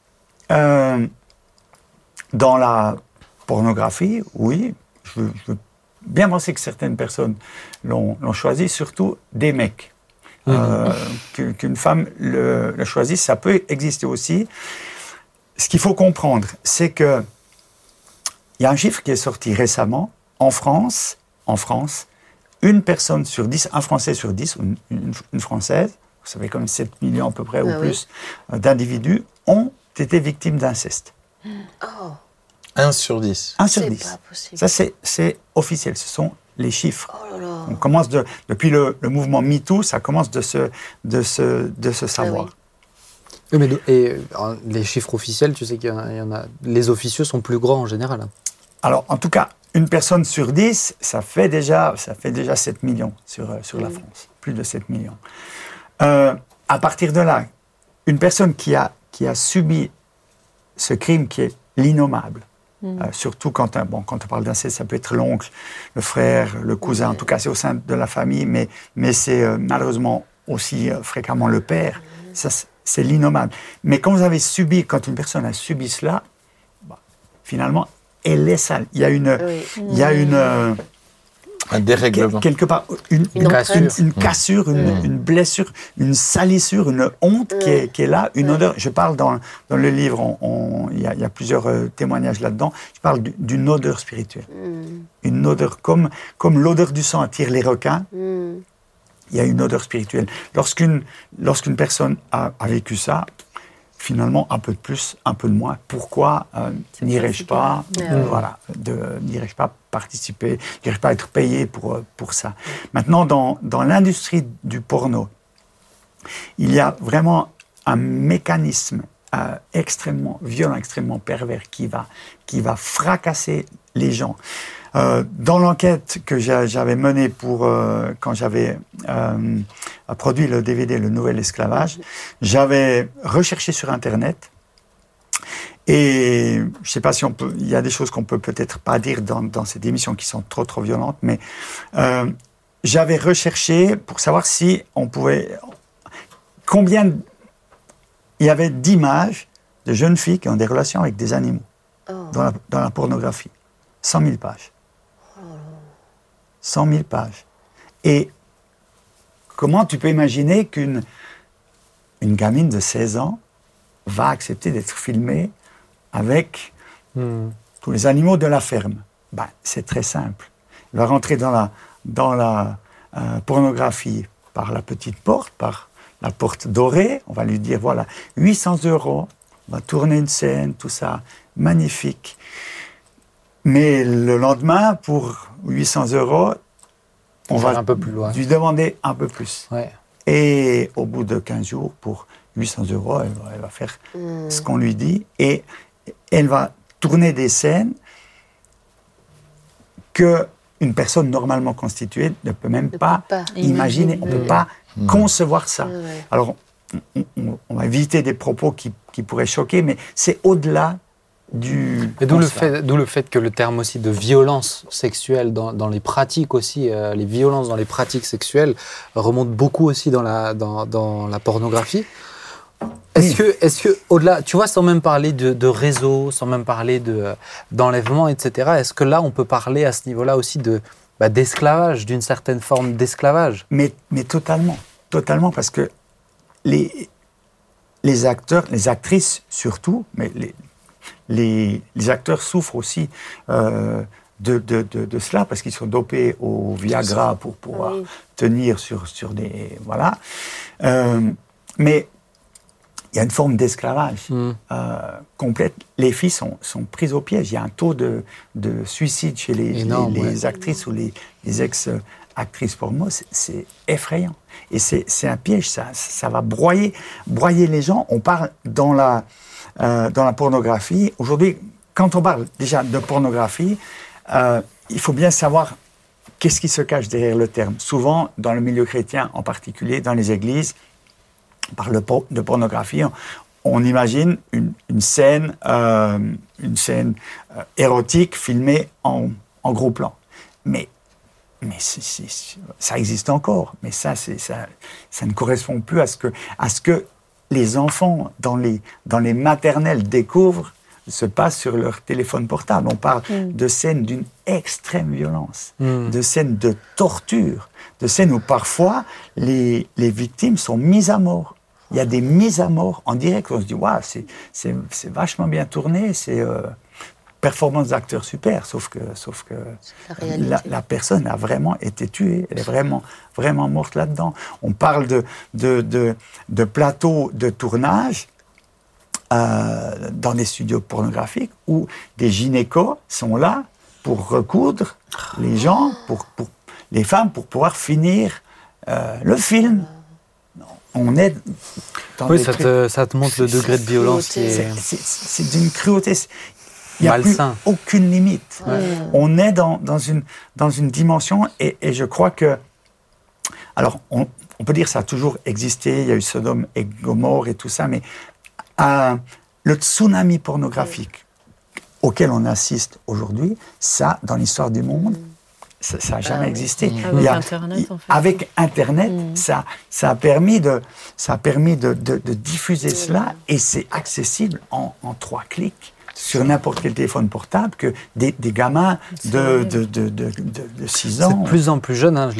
euh, dans la pornographie, oui, je, veux- je veux bien penser que certaines personnes l'ont choisi, surtout des mecs. Euh, que- Qu'une femme le, le choisisse, ça peut exister aussi. Ce qu'il faut comprendre, c'est que il y a un chiffre qui est sorti récemment. En France, en France, une personne sur 10, un Français sur 10, ou une, une- une Française, vous savez comme 7 millions à peu près Ah ou oui. plus euh, d'individus, ont été victimes d'inceste. Oh, 1 sur 10. 1 sur c'est 10. pas possible. Ça, c'est- officiel, ce sont les chiffres. Oh là là. On commence de, depuis le, le mouvement MeToo, ça commence de se, de se, de se savoir. oui. Oui, mais et euh, les chiffres officiels, tu sais qu'il y, en a- il y en a. Les officieux sont plus grands en général. hein. Alors, en tout cas, une personne sur 10, ça fait déjà, ça fait déjà 7 millions sur, euh, sur la Mm. France. Plus de 7 millions. Euh, à partir de là, une personne qui a, qui a subi ce crime qui est l'innommable, Mm. euh, surtout quand, un- bon, quand on parle d'inceste, ça peut être l'oncle, le frère, le cousin, en tout cas c'est au sein de la famille, mais, mais c'est euh, malheureusement aussi fréquemment le père. Ça, c'est- l'innommable. Mais quand vous avez subi, quand une personne a subi cela, bah, finalement, elle est sale. Il y a une, Oui. il y a une Un dérèglement. quelque part une, Une une- empreinte. une- une cassure, une, Mm. une blessure, une salissure, une honte qui, est, qui est là, une Ouais. odeur. Je parle dans, dans le livre, il y, a- il y a plusieurs euh, témoignages là-dedans. Je parle du- d'une odeur spirituelle, Mm. une odeur comme comme l'odeur du sang attire les requins. Mm. Il y a une odeur spirituelle. Lorsqu'une lorsqu'une personne a, a vécu ça, finalement, un peu de plus, un peu de moins. Pourquoi euh, n'irais-je pas, euh, voilà, n'irais-je pas participer, n'irais-je pas être payé pour, euh, pour ça Maintenant, dans, dans l'industrie du porno, il y a vraiment un mécanisme euh, extrêmement violent, extrêmement pervers qui va, qui va fracasser les gens. Euh, dans l'enquête que j'a- j'avais menée pour euh, quand j'avais euh, produit le DVD Le Nouvel Esclavage, j'avais recherché sur Internet et je ne sais pas si on peut, il y a des choses qu'on peut peut-être pas dire dans, dans cette émission qui sont trop trop violentes, mais j'avais recherché pour savoir si on pouvait, combien il y avait d'images de jeunes filles qui ont des relations avec des animaux Oh. dans la, dans la pornographie. 100 000 pages. 100 000 pages. Et comment tu peux imaginer qu'une une gamine de 16 ans va accepter d'être filmée avec Hmm. tous les animaux de la ferme? Ben, c'est très simple. Il va rentrer dans la, dans la euh, pornographie par la petite porte, par la porte dorée. On va lui dire voilà, 800 euros, on va tourner une scène, tout ça, magnifique. Mais le lendemain, pour 800 euros, on va un peu plus loin. lui demander un peu plus. Ouais. Et au bout de 15 jours, pour 800 euros, elle va, elle va faire ce qu'on lui dit et elle va tourner des scènes que une personne normalement constituée ne peut même pas, pas imaginer, on ne peut pas concevoir ça. Alors, on, on- on va éviter des propos qui, qui pourraient choquer, mais c'est au-delà du. Et d'où le, fait, d'où le fait que le terme aussi de violence sexuelle dans, dans les pratiques aussi, euh, les violences dans les pratiques sexuelles remontent beaucoup aussi dans la, dans, dans la pornographie. Est-ce Oui. que, est-ce que, au-delà, tu vois, sans même parler de, de réseau, sans même parler de, euh, d'enlèvement, etc., est-ce que là, on peut parler à ce niveau-là aussi de, bah, d'esclavage, d'une certaine forme d'esclavage? Mais, mais totalement, totalement, parce que les, les acteurs, les actrices surtout, mais les, les, les acteurs souffrent aussi euh, de, de, de, de cela, parce qu'ils sont dopés au Viagra pour pouvoir Oui. tenir sur, sur des... Voilà. Euh, mais il y a une forme d'esclavage Hmm. euh, complète. Les filles sont, sont prises au piège. Il y a un taux de, de suicide chez les, Énorme, les, les ouais. actrices ou les, les ex-actrices porno. C'est- C'est effrayant. Et c'est c'est un piège. Ça, ça va broyer, broyer les gens. On parle dans la, euh, dans la pornographie. Aujourd'hui, quand on parle déjà de pornographie, euh, il faut bien savoir qu'est-ce qui se cache derrière le terme. Souvent, dans le milieu chrétien en particulier, dans les églises, on parle de, por- de pornographie, on, imagine une, scène, une scène euh, érotique filmée en, gros plan. Mais, mais ça existe encore. Mais ça, ça, ça ne correspond plus à ce que, à ce que les enfants dans les, dans les maternelles découvrent se passe sur leur téléphone portable. On parle de scènes d'une extrême violence, Mm. de scènes de torture, de scènes où parfois les, les victimes sont mises à mort. Il y a des mises à mort en direct. On se dit, waouh, c'est- c'est c'est vachement bien tourné, c'est euh, performance d'acteur super, sauf que, sauf que la réalité. la, la personne a vraiment été tuée, elle est vraiment, vraiment morte là-dedans. On parle de, de, de, de plateaux de tournage euh, dans des studios pornographiques où des gynécos sont là pour recoudre les gens, pour, pour les femmes, pour pouvoir finir euh, le film. On est dans Oui, ça trucs- te, ça te montre le degré de violence qui est... c'est d'une cruauté. Il n'y a plus aucune limite. On est dans, dans, une, dans une dimension et, et je crois que. Alors, on, on peut dire que ça a toujours existé, il y a eu Sodome et Gomorre et tout ça, mais euh, le tsunami pornographique auquel on assiste aujourd'hui, ça, dans l'histoire du monde, ça n'a jamais existé. Avec Il y a- Internet, en fait. Avec Internet, ça, ça a permis de, ça a permis de, de- de diffuser cela et c'est accessible en, en trois clics sur n'importe quel téléphone portable que des, des gamins de, de, de, de, de- de 6 C'est ans, de plus en plus jeune, hein,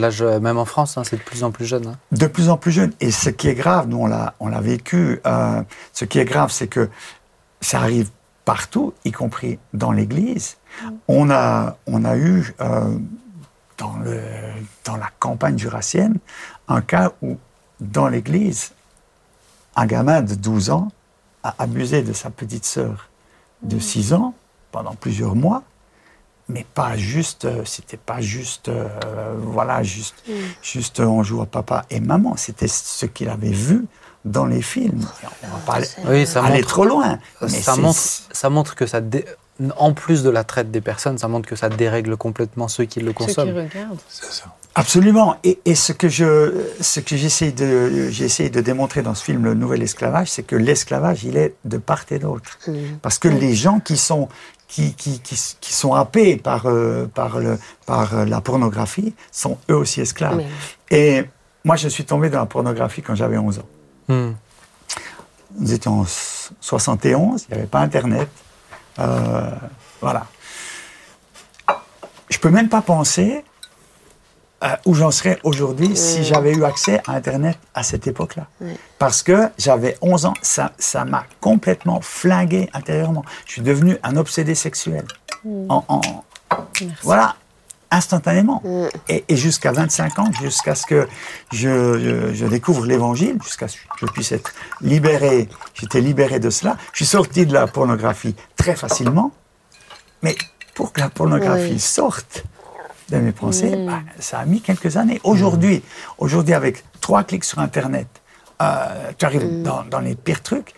même en France, hein, c'est de plus en plus jeune. hein. de plus en plus jeunes. Et ce qui est grave, nous on l'a, on l'a vécu, euh, ce qui est grave, c'est que ça arrive partout, y compris dans l'Église. On a, on a eu euh, dans, le, dans la campagne jurassienne un cas où, dans l'Église, un gamin de 12 ans a abusé de sa petite sœur de 6 ans pendant plusieurs mois, mais pas juste, euh, c'était pas juste, euh, voilà, juste, juste euh, on joue à papa et maman, c'était ce qu'il avait vu dans les films. On va pas aller, Oui, ça aller montre, trop loin. mais ça montre, ça montre que ça, dé- en plus de la traite des personnes, ça montre que ça dérègle complètement ceux qui le Ceux qui consomment. regardent. C'est ça. Absolument. Et, et ce que je, ce que j'essaie de, j'ai essayé de démontrer dans ce film, le nouvel esclavage, c'est que l'esclavage, il est de part et d'autre. Parce que les gens qui sont, qui, qui, qui, qui sont happés par, euh, par, le, par euh, la pornographie sont eux aussi esclaves. Et moi, je suis tombé dans la pornographie quand j'avais 11 ans. Hmm. Nous étions en 71, il n'y avait pas Internet. Euh, voilà. Je peux même pas penser euh, où j'en serais aujourd'hui si j'avais eu accès à Internet à cette époque-là. Parce que j'avais 11 ans, ça ça m'a complètement flingué intérieurement. Je suis devenu un obsédé sexuel. En, en- voilà, instantanément. Et, et jusqu'à 25 ans, jusqu'à ce que je, je- je découvre l'Évangile, jusqu'à ce que je puisse être libéré, j'étais libéré de cela. Je suis sorti de la pornographie très facilement, mais pour que la pornographie sorte de mes pensées, bah, ça a mis quelques années. Aujourd'hui, aujourd'hui avec trois clics sur Internet, euh, tu arrives dans, dans les pires trucs.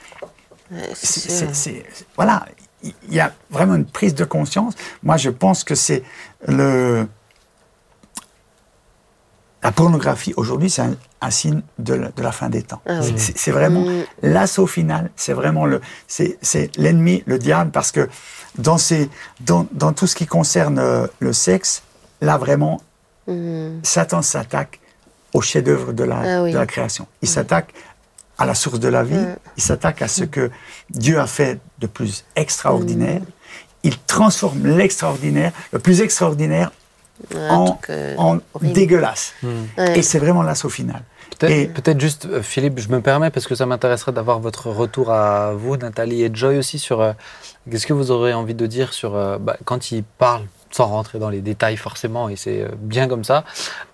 C'est- voilà, il y a vraiment une prise de conscience. Moi, je pense que c'est le. La pornographie aujourd'hui, c'est un, un signe de la, de la fin des temps. Ah oui. C'est- vraiment Mm. l'assaut final. C'est vraiment le, c'est l'ennemi, le diable, parce que dans ces, dans, dans tout ce qui concerne euh, le sexe, là vraiment, Mm. Satan s'attaque au chef-d'œuvre de la, Ah oui. de la création. Il s'attaque à la source de la vie. Il s'attaque à ce que Dieu a fait de plus extraordinaire. Il transforme l'extraordinaire, le plus extraordinaire, en, euh, en dégueulasse. Ouais. Et c'est vraiment l'assaut final. Peut-être Et- peut-être juste, euh, Philippe, je me permets, parce que ça m'intéresserait d'avoir votre retour à vous, Nathalie et Joy aussi, sur euh, qu'est-ce que vous aurez envie de dire sur euh, bah, quand il parle, sans rentrer dans les détails forcément, et c'est euh, bien comme ça,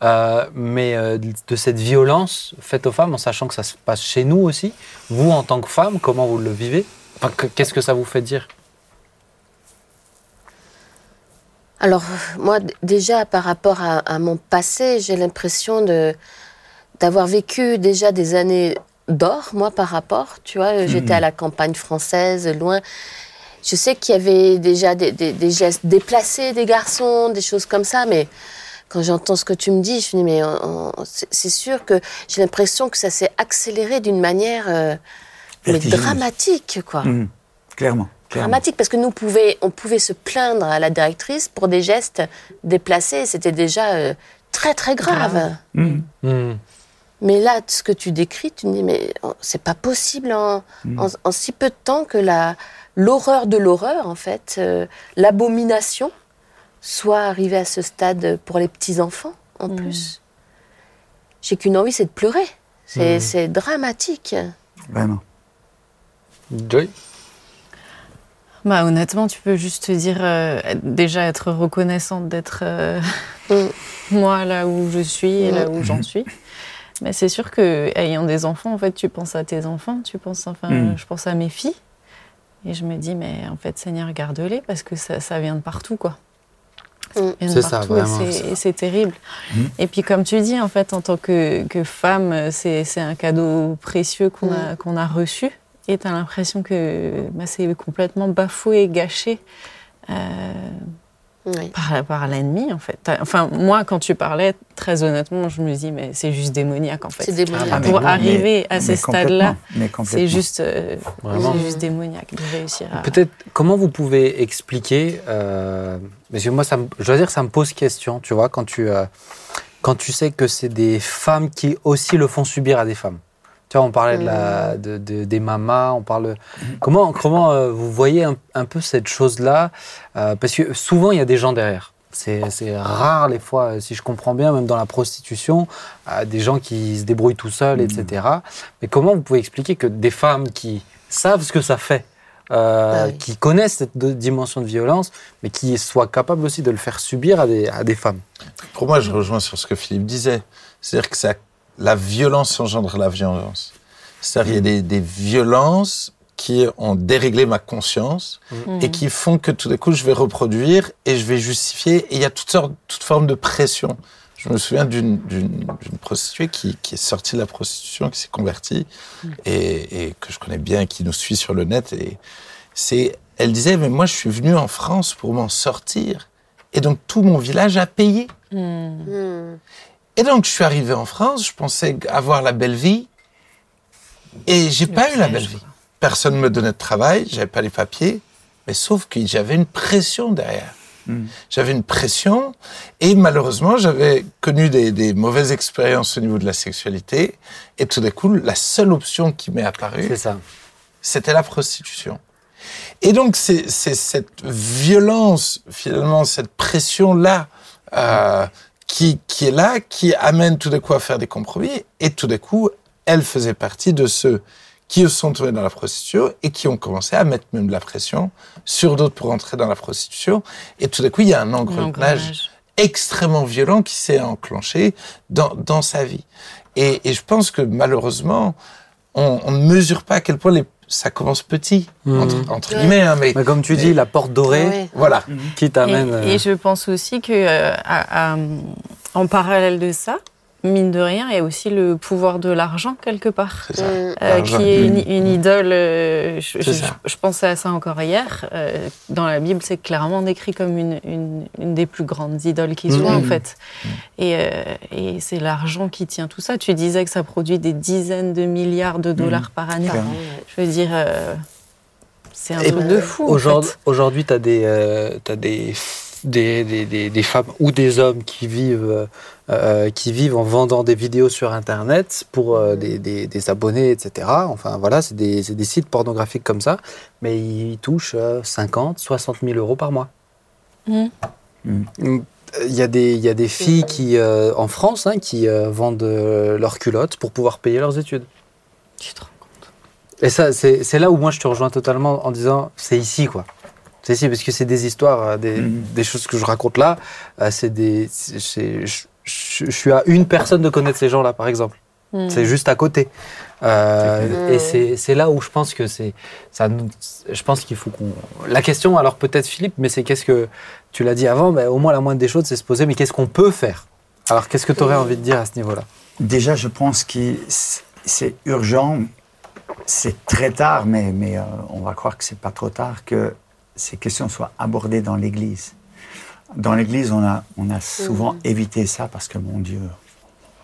euh, mais euh, de cette violence faite aux femmes, en sachant que ça se passe chez nous aussi. Vous, en tant que femme, comment vous le vivez? Enfin, Qu'est-ce que ça vous fait dire? Alors, moi, déjà, par rapport à, à mon passé, j'ai l'impression de d'avoir vécu déjà des années d'or, moi, par rapport. Tu vois, j'étais à la campagne française, loin. Je sais qu'il y avait déjà des, des- des gestes déplacés des garçons, des choses comme ça, mais quand j'entends ce que tu me dis, je me dis, mais on- on- c'est sûr que j'ai l'impression que ça s'est accéléré d'une manière euh, mais dramatique, quoi Mhm. Clairement. clairement. dramatique parce que nous pouvait, on pouvait se plaindre à la directrice pour des gestes déplacés. C'était déjà euh, très très grave. Mhm. Hmm. Mais là, ce que tu décris, tu me dis mais c'est pas possible en, en- en si peu de temps que la l'horreur de l'horreur en fait, euh, l'abomination soit arrivée à ce stade pour les petits enfants en plus. J'ai qu'une envie, c'est de pleurer. C'est c'est dramatique. Vraiment. Joy? Bah, honnêtement, tu peux juste te dire, euh, déjà être reconnaissante d'être euh, Mm. moi là où je suis et là Mm. où j'en suis. Mais c'est sûr que ayant des enfants, en fait, tu penses à tes enfants, tu penses, enfin, Mm. je pense à mes filles. Et je me dis, mais en fait, Seigneur, garde-les parce que ça, ça vient de partout, quoi. Mm. Ça vient de C'est ça, partout et vraiment. Et c'est terrible. Mm. Et puis, comme tu dis, en fait, en tant que, que femme, c'est c'est un cadeau précieux qu'on Mm. a, qu'on a reçu. Et tu as l'impression que bah, c'est complètement bafoué gâché euh, Oui. par, par l'ennemi, en fait. Enfin, moi, quand tu parlais, très honnêtement, je me dis, mais c'est juste démoniaque, en fait. C'est démoniaque. Ah, Pour oui, arriver à ces stades-là, mais c'est juste, euh, juste démoniaque de réussir à. Peut-être, comment vous pouvez expliquer, euh, parce que moi, ça me- je dois dire, ça me pose question, tu vois, quand tu, euh, quand tu sais que c'est des femmes qui aussi le font subir à des femmes. Tu vois, on parlait de la, de, de- des mamas, on parle. Comment, comment euh, vous voyez un, un peu cette chose-là Euh, Parce que souvent, il y a des gens derrière. C'est c'est rare, les fois, euh, si je comprends bien, même dans la prostitution, euh, des gens qui se débrouillent tout seuls, etc. Mais comment vous pouvez expliquer que des femmes qui savent ce que ça fait, euh, Ah oui. qui connaissent cette dimension de violence, mais qui soient capables aussi de le faire subir à des, à des femmes? Pour moi, je rejoins sur ce que Philippe disait. C'est-à-dire que ça, la violence engendre la violence. C'est-à-dire qu'il y a des, des violences qui ont déréglé ma conscience et qui font que tout d'un coup, je vais reproduire et je vais justifier. Et il y a toutes sortes, toutes formes de pression. Je me souviens d'une prostituée qui, qui est sortie de la prostitution, qui s'est convertie et, et que je connais bien, qui nous suit sur le net. Et c'est, elle disait, mais moi, je suis venue en France pour m'en sortir. Et donc, tout mon village a payé. Hmm. Et donc, je suis arrivé en France, je pensais avoir la belle vie. Et j'ai pas eu la belle vie. Personne ne me donnait de travail, j'avais pas les papiers. Mais sauf que j'avais une pression derrière. Mm. J'avais une pression. Et malheureusement, j'avais connu des, des mauvaises expériences au niveau de la sexualité. Et tout d'un coup, la seule option qui m'est apparue, C'est ça. c'était la prostitution. Et donc, c'est c'est cette violence, finalement, cette pression-là, euh, qui, qui est là, qui amène tout d'un coup à faire des compromis, et tout d'un coup, elle faisait partie de ceux qui se sont tournés dans la prostitution et qui ont commencé à mettre même de la pression sur d'autres pour entrer dans la prostitution. Et tout d'un coup, il y a un engrenage extrêmement violent qui s'est enclenché dans, dans sa vie. Et, et je pense que malheureusement, on, on ne mesure pas à quel point les, ça commence petit, Mhm. entre, entre Ouais. guillemets, hein, mais Mais comme tu Mais- dis, la porte dorée Ouais. voilà. qui t'amène. Et, euh, et je pense aussi que euh, à- à- en parallèle de ça, mine de rien, il y a aussi le pouvoir de l'argent quelque part. Mm. euh, qui est une, une idole. euh, je, pensais à ça encore hier. euh, dans la Bible, c'est clairement décrit comme une, une- une des plus grandes idoles qui soit, Mhm. en fait. Et, euh, et c'est l'argent qui tient tout ça. Tu disais que ça produit des dizaines de milliards de dollars par année. Clairement. Je veux dire, c'est un Et truc de fou. en Aujourd'hui, fait. tu as, des, des, des, des, des- des femmes ou des hommes qui vivent, euh, qui vivent en vendant des vidéos sur Internet pour euh, des, des- des abonnés, etc. Enfin, voilà, c'est des, c'est des sites pornographiques comme ça, mais ils touchent euh, 50, 60 000 euros par mois. Mhm. Mm. Il y, a des, il y a des filles qui, euh, en France hein, qui euh, vendent euh, leurs culottes pour pouvoir payer leurs études. Tu te rends compte Et ça, c'est c'est là où moi je te rejoins totalement en disant c'est ici quoi. C'est ici parce que c'est des histoires, des, des choses que je raconte là. euh, C'est des, je, je- je suis à une personne de connaître ces gens-là par exemple. Mhm. C'est juste à côté. Euh, clair. et c'est là où je pense que c'est Je pense qu'il faut qu'on. La question, alors peut-être Philippe, mais c'est qu'est-ce que tu l'as dit avant. ben, au moins la moindre des choses, c'est se poser. Mais qu'est-ce qu'on peut faire? Alors qu'est-ce que tu aurais envie de dire à ce niveau-là? Déjà, je pense que c'est urgent. C'est très tard, mais, mais euh, on va croire que c'est pas trop tard que ces questions soient abordées dans l'Église. Dans l'Église, on a, on a souvent évité ça parce que, mon Dieu,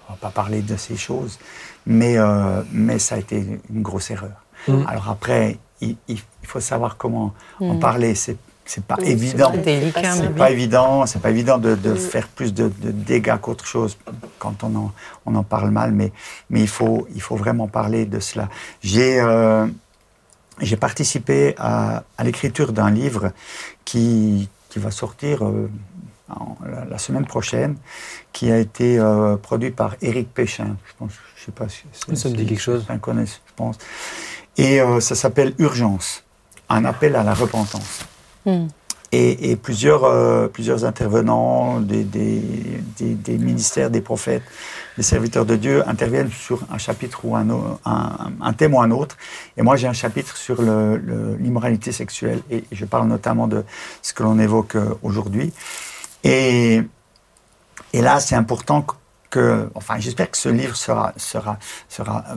on va pas parler de ces choses, mais, euh, mais ça a été une grosse erreur. Mhm. Alors après, il, faut savoir comment en Mhm. parler. C'est c'est pas Oui, évident. C'est pas évident, c'est pas évident de, de Mm. faire plus de, de dégâts qu'autre chose quand on en, on en parle mal, mais, mais il, faut, il faut vraiment parler de cela. J'ai euh, j'ai participé à, à l'écriture d'un livre qui, qui va sortir euh, en- la, la semaine prochaine, qui a été euh, produit par Éric Péchin. Je pense, je sais pas si Ça me dit quelque chose. certains connaissent, je pense. Et euh, ça s'appelle Urgence, un appel à la repentance. Mhm. Et, et plusieurs, euh, plusieurs intervenants des, des, des- des ministères, des prophètes, des serviteurs de Dieu interviennent sur un chapitre ou un, un, un thème ou un autre. Et moi, j'ai un chapitre sur l'immoralité sexuelle. Et je parle notamment de ce que l'on évoque euh, aujourd'hui. Et, et là, c'est important que- enfin, j'espère que ce livre sera, sera, sera euh,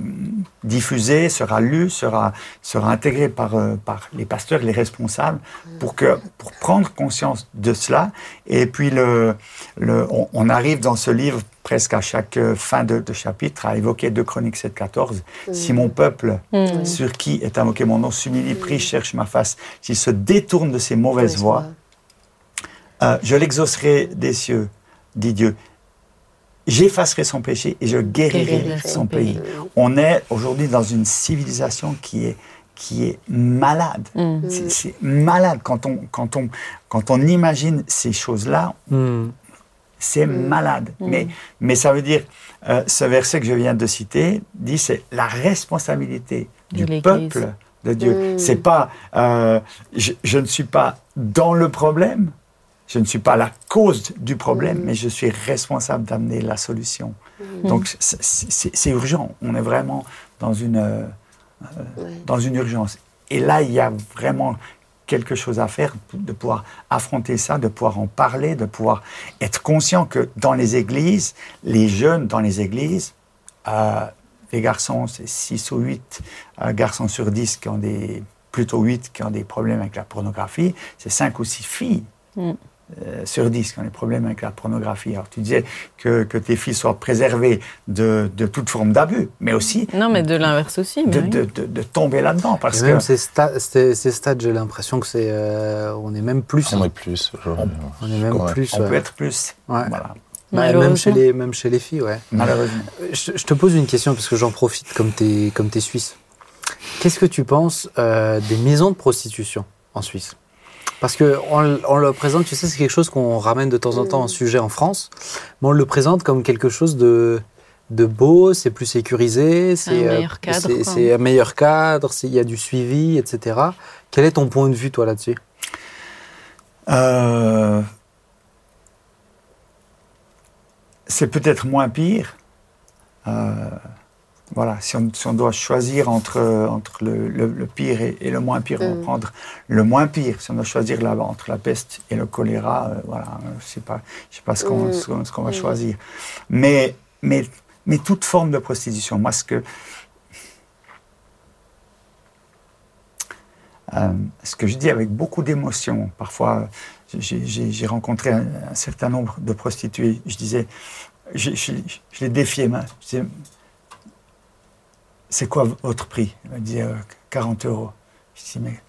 diffusé, sera lu, sera, sera intégré par, euh, par les pasteurs, les responsables, pour, que, pour prendre conscience de cela. Et puis, le, le, on, on arrive dans ce livre presque à chaque euh, fin de, de chapitre à évoquer 2 Chroniques 7, 14. Si mon peuple, sur qui est invoqué mon nom, s'humilie, prie, cherche ma face, s'il se détourne de ses mauvaises voies, euh, je l'exaucerai des cieux, dit Dieu. J'effacerai son péché et je guérirai Guérirai son pays. pays. On est aujourd'hui dans une civilisation qui est, qui est malade. Mhm. C'est- C'est malade quand on, quand, on, quand on imagine ces choses-là, Hmm. c'est malade. Mais, mais ça veut dire, euh, ce verset que je viens de citer dit c'est la responsabilité du peuple de Dieu. Mm. C'est pas, euh, je, je ne suis pas dans le problème, je ne suis pas la cause du problème, mais je suis responsable d'amener la solution. Donc c'est- urgent. On est vraiment dans une, euh, Ouais. dans une urgence. Et là, il y a vraiment quelque chose à faire, de pouvoir affronter ça, de pouvoir en parler, de pouvoir être conscient que dans les églises, les jeunes dans les églises, euh, les garçons, c'est 6 ou 8 euh, garçons sur 10 qui ont des, plutôt 8 qui ont des problèmes avec la pornographie, c'est 5 ou 6 filles. Mm. Euh, sur 10 qui ont des problèmes avec la pornographie. Alors tu disais que, que tes filles soient préservées de, de toute forme d'abus, mais aussi Non, mais de l'inverse aussi. de, oui. de- de- de tomber là-dedans. Parce Et que même ces, sta- ces- ces stades, j'ai l'impression que c'est, euh, on est même plus. On est plus. On est même plus. on ouais. peut être plus. Ouais. Voilà, même chez les, même chez les filles, ouais. malheureusement. Je, je te pose une question parce que j'en profite comme t'es, comme t'es suisse. Qu'est-ce que tu penses euh, des maisons de prostitution en Suisse? Parce que on, on le présente, tu sais, c'est quelque chose qu'on ramène de temps en temps en sujet en France, mais on le présente comme quelque chose de, de beau, c'est plus sécurisé, c'est Un meilleur cadre, c'est- un meilleur cadre, il y a du suivi, etc. Quel est ton point de vue, toi, là-dessus? Euh, c'est peut-être moins pire. Euh, voilà, si on, si on doit choisir entre, entre le, le- le pire et, et le moins pire, on va Mm. prendre le moins pire. Si on doit choisir entre la peste et le choléra, euh, voilà, je sais pas, je sais pas ce qu'on Mm. ce ce va Mm. choisir. Mais, mais, mais toute forme de prostitution, moi, ce que, Euh, ce que je dis avec beaucoup d'émotion. Parfois, j'ai- rencontré un, un certain nombre de prostituées. Je disais, je, je- je les défiais. Je disais, c'est quoi votre prix Elle me disait euh, 40 euros. Je dis, mais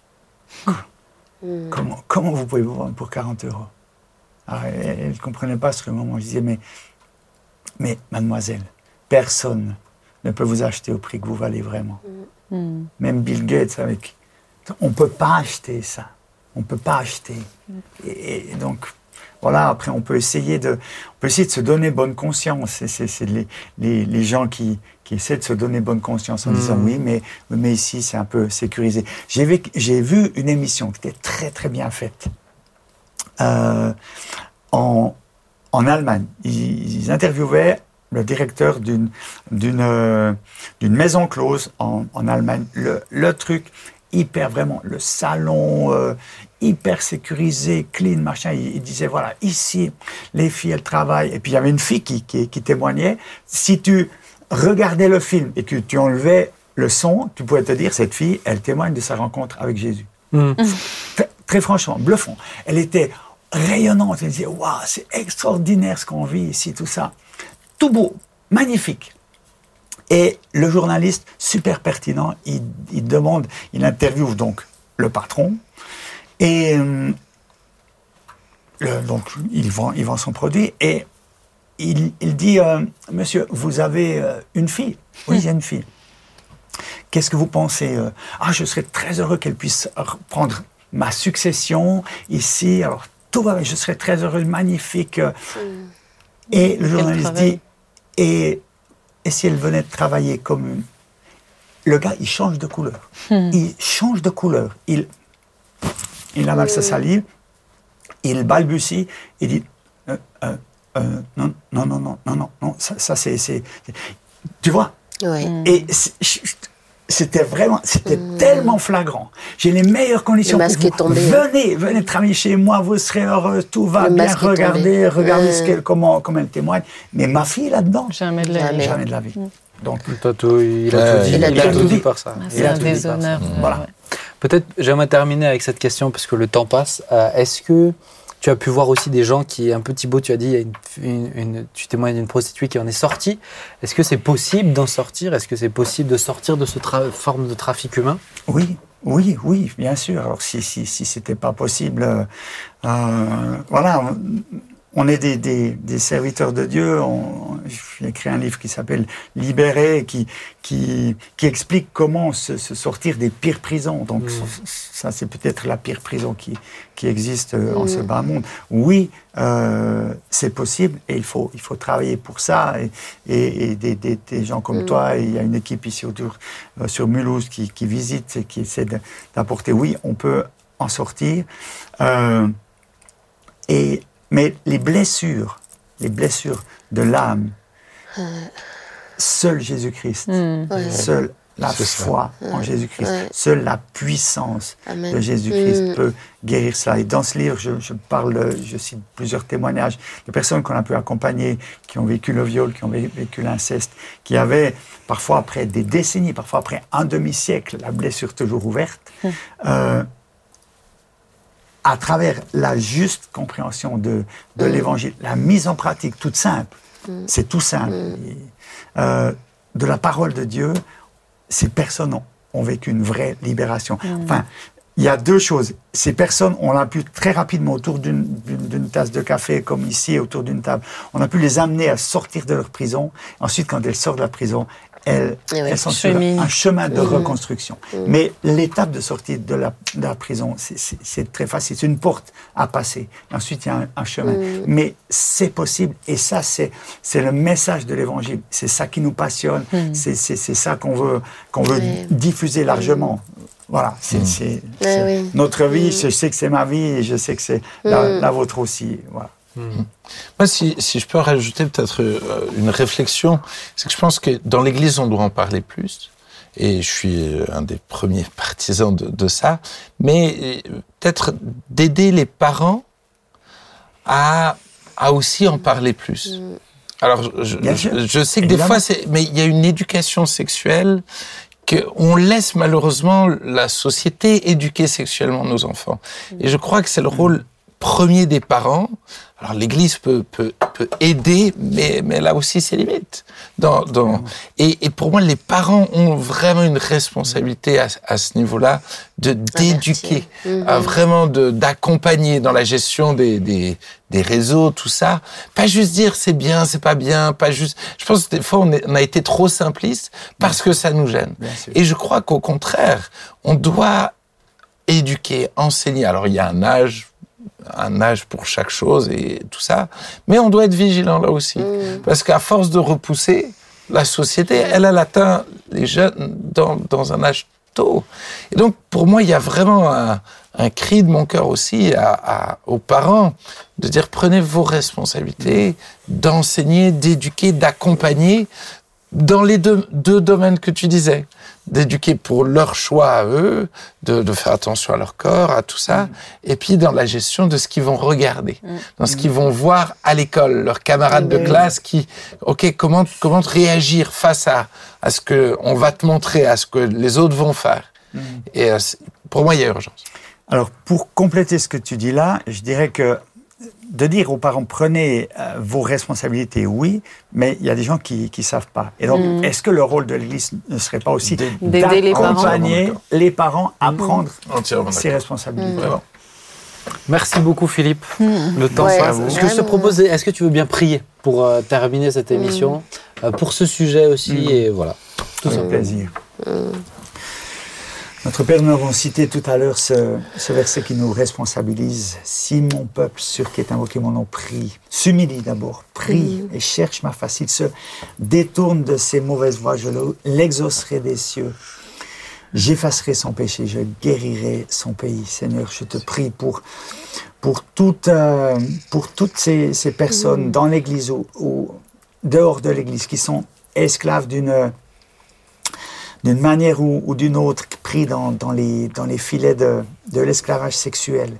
Mm. comment, comment vous pouvez vous vendre pour 40 euros Alors, Elle ne comprenait pas ce moment. Je disais, mais, mais mademoiselle, personne ne peut vous acheter au prix que vous valez vraiment. Hmm. Même Bill Gates avec. On ne peut pas acheter ça. On ne peut pas acheter. Et, et donc, voilà, après, on peut essayer de, on peut essayer de se donner bonne conscience. C'est les, les, les gens qui, qui essaient de se donner bonne conscience en Mhm. disant oui, mais, mais ici, c'est un peu sécurisé. J'ai vu- J'ai vu une émission qui était très, très bien faite. Euh, en, en Allemagne. Ils, ils interviewaient le directeur d'une d'une euh, d'une maison close en, en Allemagne. Le, le truc hyper vraiment le salon euh, hyper sécurisé, clean, machin. Il, il disait voilà ici les filles elles travaillent. Et puis il y avait une fille qui, qui, qui témoignait. Si tu regardais le film et que tu enlevais le son, tu pouvais te dire cette fille elle témoigne de sa rencontre avec Jésus. Hmm. Très, très franchement, bluffant. Elle était rayonnante. Elle disait Waouh, c'est extraordinaire ce qu'on vit ici, tout ça. Tout beau, magnifique. Et le journaliste, super pertinent, il, il demande, il interviewe donc le patron. Et euh, le- donc, il vend, il vend son produit. Et il, il dit euh, Monsieur, vous avez euh, une fille Oui, j'ai une fille. Qu'est-ce que vous pensez euh, Ah, je serais très heureux qu'elle puisse reprendre ma succession ici. Alors, tout va bien, je serais très heureux, magnifique. Et le journaliste dit et, et si elle venait de travailler comme une. Le gars, il change de couleur. Il change de couleur. Il, il avale sa salive, il balbutie, il dit euh, euh, euh, non, non, non, non, non, non, non, ça, ça c'est. c'est- Tu vois Ouais. et c'est- c'était vraiment, c'était tellement flagrant. J'ai les meilleures conditions Le masque pour est vous. tombé. Venez, venez travailler chez moi, vous serez heureux, tout va Le bien. Regardez, tombé. regardez ce Mm. qu'elle- comment, comment elle témoigne. Mais ma fille là-dedans, Jamais de la Jamais. vie. jamais de la vie. Donc, Toi, tout- il a tout dit, il a il a tout tout dit. par ça. Ah, C'est un déshonneur. euh, Voilà. ouais. Peut-être, j'aimerais terminer avec cette question parce que le temps passe. Euh, Est-ce que tu as pu voir aussi des gens qui, un peu Thibaut, tu as dit, une, tu témoignes d'une prostituée qui en est sortie. Est-ce que c'est possible d'en sortir? Est-ce que c'est possible de sortir de cette forme de trafic humain? Oui, oui, oui, bien sûr. Alors si si si c'était pas possible, euh, euh, voilà, on, est des, des, des serviteurs de Dieu. On, j'ai écrit un livre qui s'appelle Libéré, qui qui qui explique comment se, se sortir des pires prisons. Donc Mm. ça c'est peut-être la pire prison qui qui existe euh, en Mm. ce bas monde. Oui, euh, c'est possible et il faut il faut travailler pour ça et et, et des, des, des gens comme Mm. toi. Il y a une équipe ici autour euh, sur Mulhouse qui, qui visite et qui essaie d'apporter. Oui, on peut en sortir. Euh, et, mais les blessures, les blessures de l'âme, seul Jésus-Christ, Hmm. Seul la ça. foi en Jésus-Christ, seule la puissance Amen. de Jésus-Christ Mm. peut guérir cela. Et dans ce livre, je, je parle, je cite plusieurs témoignages de personnes qu'on a pu accompagner, qui ont vécu le viol, qui ont vé- vécu l'inceste, qui avaient parfois après des décennies, parfois après un demi-siècle, la blessure toujours ouverte. Euh, à travers la juste compréhension de, de l'évangile, la mise en pratique toute simple, c'est tout simple, Et, euh, de la parole de Dieu, ces personnes ont, ont vécu une vraie libération. Enfin, il y a deux choses. Ces personnes, on a pu très rapidement, autour d'une tasse de café, comme ici, autour d'une table, on a pu les amener à sortir de leur prison. Ensuite, quand elles sortent de la prison, elles, oui. elles sont sur un chemin de Mhm. reconstruction. Mais l'étape de sortie de la, de la prison, c'est- très facile. C'est une porte à passer. Ensuite, il y a un, un chemin. Mhm. Mais c'est possible. Et ça, c'est le message de l'Évangile. C'est ça qui nous passionne. C'est ça qu'on veut, qu'on veut diffuser largement. Voilà, c'est oui. notre vie. Je sais que c'est ma vie et je sais que c'est la, la vôtre aussi. Voilà. Moi, si, si je peux rajouter peut-être euh, une réflexion, c'est que je pense que dans l'Église, on doit en parler plus. Et je suis euh, un des premiers partisans de, de ça. Mais euh, peut-être d'aider les parents à, à aussi en parler plus. Alors, je, sais que des fois, c'est, mais il y a une éducation sexuelle qu'on laisse malheureusement la société éduquer sexuellement nos enfants. Et je crois que c'est le rôle premier des parents. Alors l'Église peut, peut, peut aider, mais, mais elle a aussi ses limites. Dans, dans, et, et pour moi, les parents ont vraiment une responsabilité à, à ce niveau-là de d'éduquer, Mhm. à vraiment de- d'accompagner dans la gestion des, des, des réseaux, tout ça. Pas juste dire c'est bien, c'est pas bien, pas juste. Je pense que des fois on, est- on a été trop simpliste parce que ça nous gêne. Et je crois qu'au contraire, on doit éduquer, enseigner. Alors il y a un âge, un âge pour chaque chose et tout ça, mais on doit être vigilant là aussi, parce qu'à force de repousser, la société, elle, elle atteint les jeunes dans, dans un âge tôt. Et donc pour moi, il y a vraiment un, un cri de mon cœur aussi à, à- aux parents de dire prenez vos responsabilités, d'enseigner, d'éduquer, d'accompagner dans les deux, deux domaines que tu disais, d'éduquer pour leur choix à eux, de, de faire attention à leur corps, à tout ça, et puis dans la gestion de ce qu'ils vont regarder, dans ce qu'ils vont voir à l'école, leurs camarades de classe qui, ok, comment comment réagir face à à ce que on va te montrer, à ce que les autres vont faire. Et euh, pour moi, il y a urgence. Alors, pour compléter ce que tu dis là, je dirais que de dire aux parents prenez euh, vos responsabilités, oui, mais il y a des gens qui ne savent pas. Et donc, est-ce que le rôle de l'Église ne serait pas aussi D'aider les parents. d'accompagner les parents à prendre Entièrement ses d'accord. responsabilités? Vraiment. Merci beaucoup Philippe. Le temps Ouais, passe. Ce que je te vraiment. propose, c'est- est-ce que tu veux bien prier pour euh, terminer cette émission, euh, pour ce sujet aussi, Mm. et voilà. Tout Avec plaisir. Notre Père, nous avons cité tout à l'heure ce, ce verset qui nous responsabilise. Si mon peuple, sur qui est invoqué mon nom, prie, s'humilie d'abord, prie et cherche ma face, il se détourne de ses mauvaises voies, je le- l'exaucerai des cieux. J'effacerai son péché, je guérirai son pays. Seigneur, je te prie pour, pour, toutes, euh, pour toutes ces, ces personnes dans l'Église ou, ou dehors de l'Église qui sont esclaves d'une d'une manière ou, ou d'une autre, pris dans, dans, les, dans les filets de, de l'esclavage sexuel,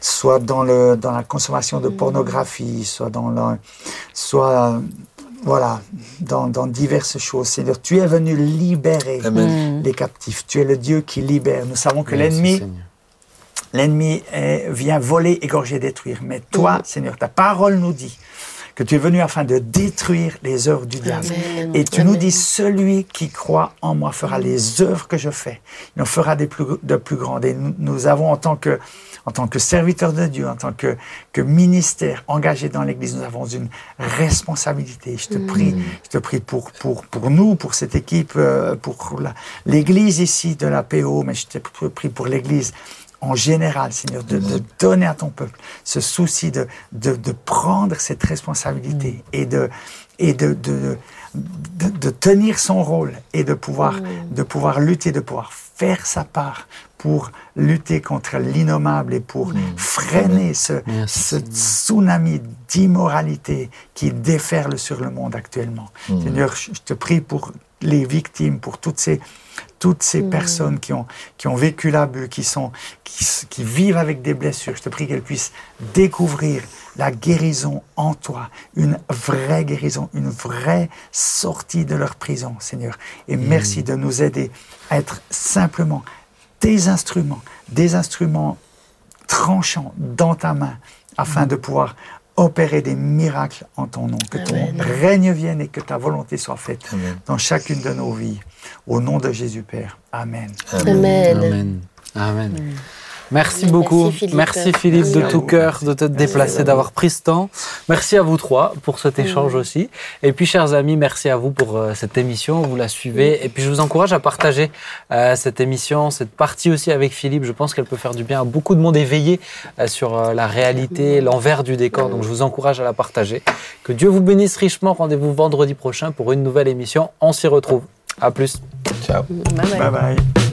soit dans, le, dans la consommation de pornographie, soit dans le, soit voilà, dans, dans diverses choses. Seigneur, tu es venu libérer Amen. les captifs. Tu es le Dieu qui libère. Nous savons que l'ennemi. L'ennemi est- vient voler, égorger, détruire. Mais toi, Seigneur, ta parole nous dit que tu es venu afin de détruire les œuvres du diable. Amen. Et tu nous dis, celui qui croit en moi fera les œuvres que je fais. Il en fera des plus, de plus grandes. Et nous, nous avons, en tant que, en tant que serviteurs de Dieu, en tant que, que ministère engagé dans l'Église, nous avons une responsabilité. Je te prie, je te prie pour, pour, pour nous, pour cette équipe, euh, pour l'Église ici de la PO, mais je te prie pour l'Église en général, Seigneur, de, de donner à ton peuple ce souci de, de, de prendre cette responsabilité et de, et de, de, tenir son rôle et de pouvoir, de pouvoir lutter, de pouvoir faire sa part pour lutter contre l'innommable et pour freiner ce, ce tsunami d'immoralité qui déferle sur le monde actuellement. Seigneur, je te prie pour les victimes, pour toutes ces, toutes ces personnes qui ont, qui ont vécu l'abus, qui, sont, qui, vivent avec des blessures. Je te prie qu'elles puissent découvrir la guérison en toi, une vraie guérison, une vraie sortie de leur prison, Seigneur. Et merci de nous aider à être simplement des instruments, des instruments tranchants dans ta main, afin de pouvoir opérer des miracles en ton nom. Que ton Amen. règne vienne et que ta volonté soit faite Amen. dans chacune de nos vies. Au nom de Jésus Père. Amen. Amen. Amen. Amen. Merci Merci, beaucoup. Philippe. Merci Philippe de tout cœur de te déplacer, d'avoir pris ce temps. Merci à vous trois pour cet échange aussi. Et puis, chers amis, merci à vous pour euh, cette émission. Vous la suivez. Et puis, je vous encourage à partager euh, cette émission, cette partie aussi avec Philippe. Je pense qu'elle peut faire du bien à beaucoup de monde éveillé euh, sur euh, la réalité, l'envers du décor. Donc, je vous encourage à la partager. Que Dieu vous bénisse richement. Rendez-vous vendredi prochain pour une nouvelle émission. On s'y retrouve. À plus. Ciao. Bye bye. Bye bye.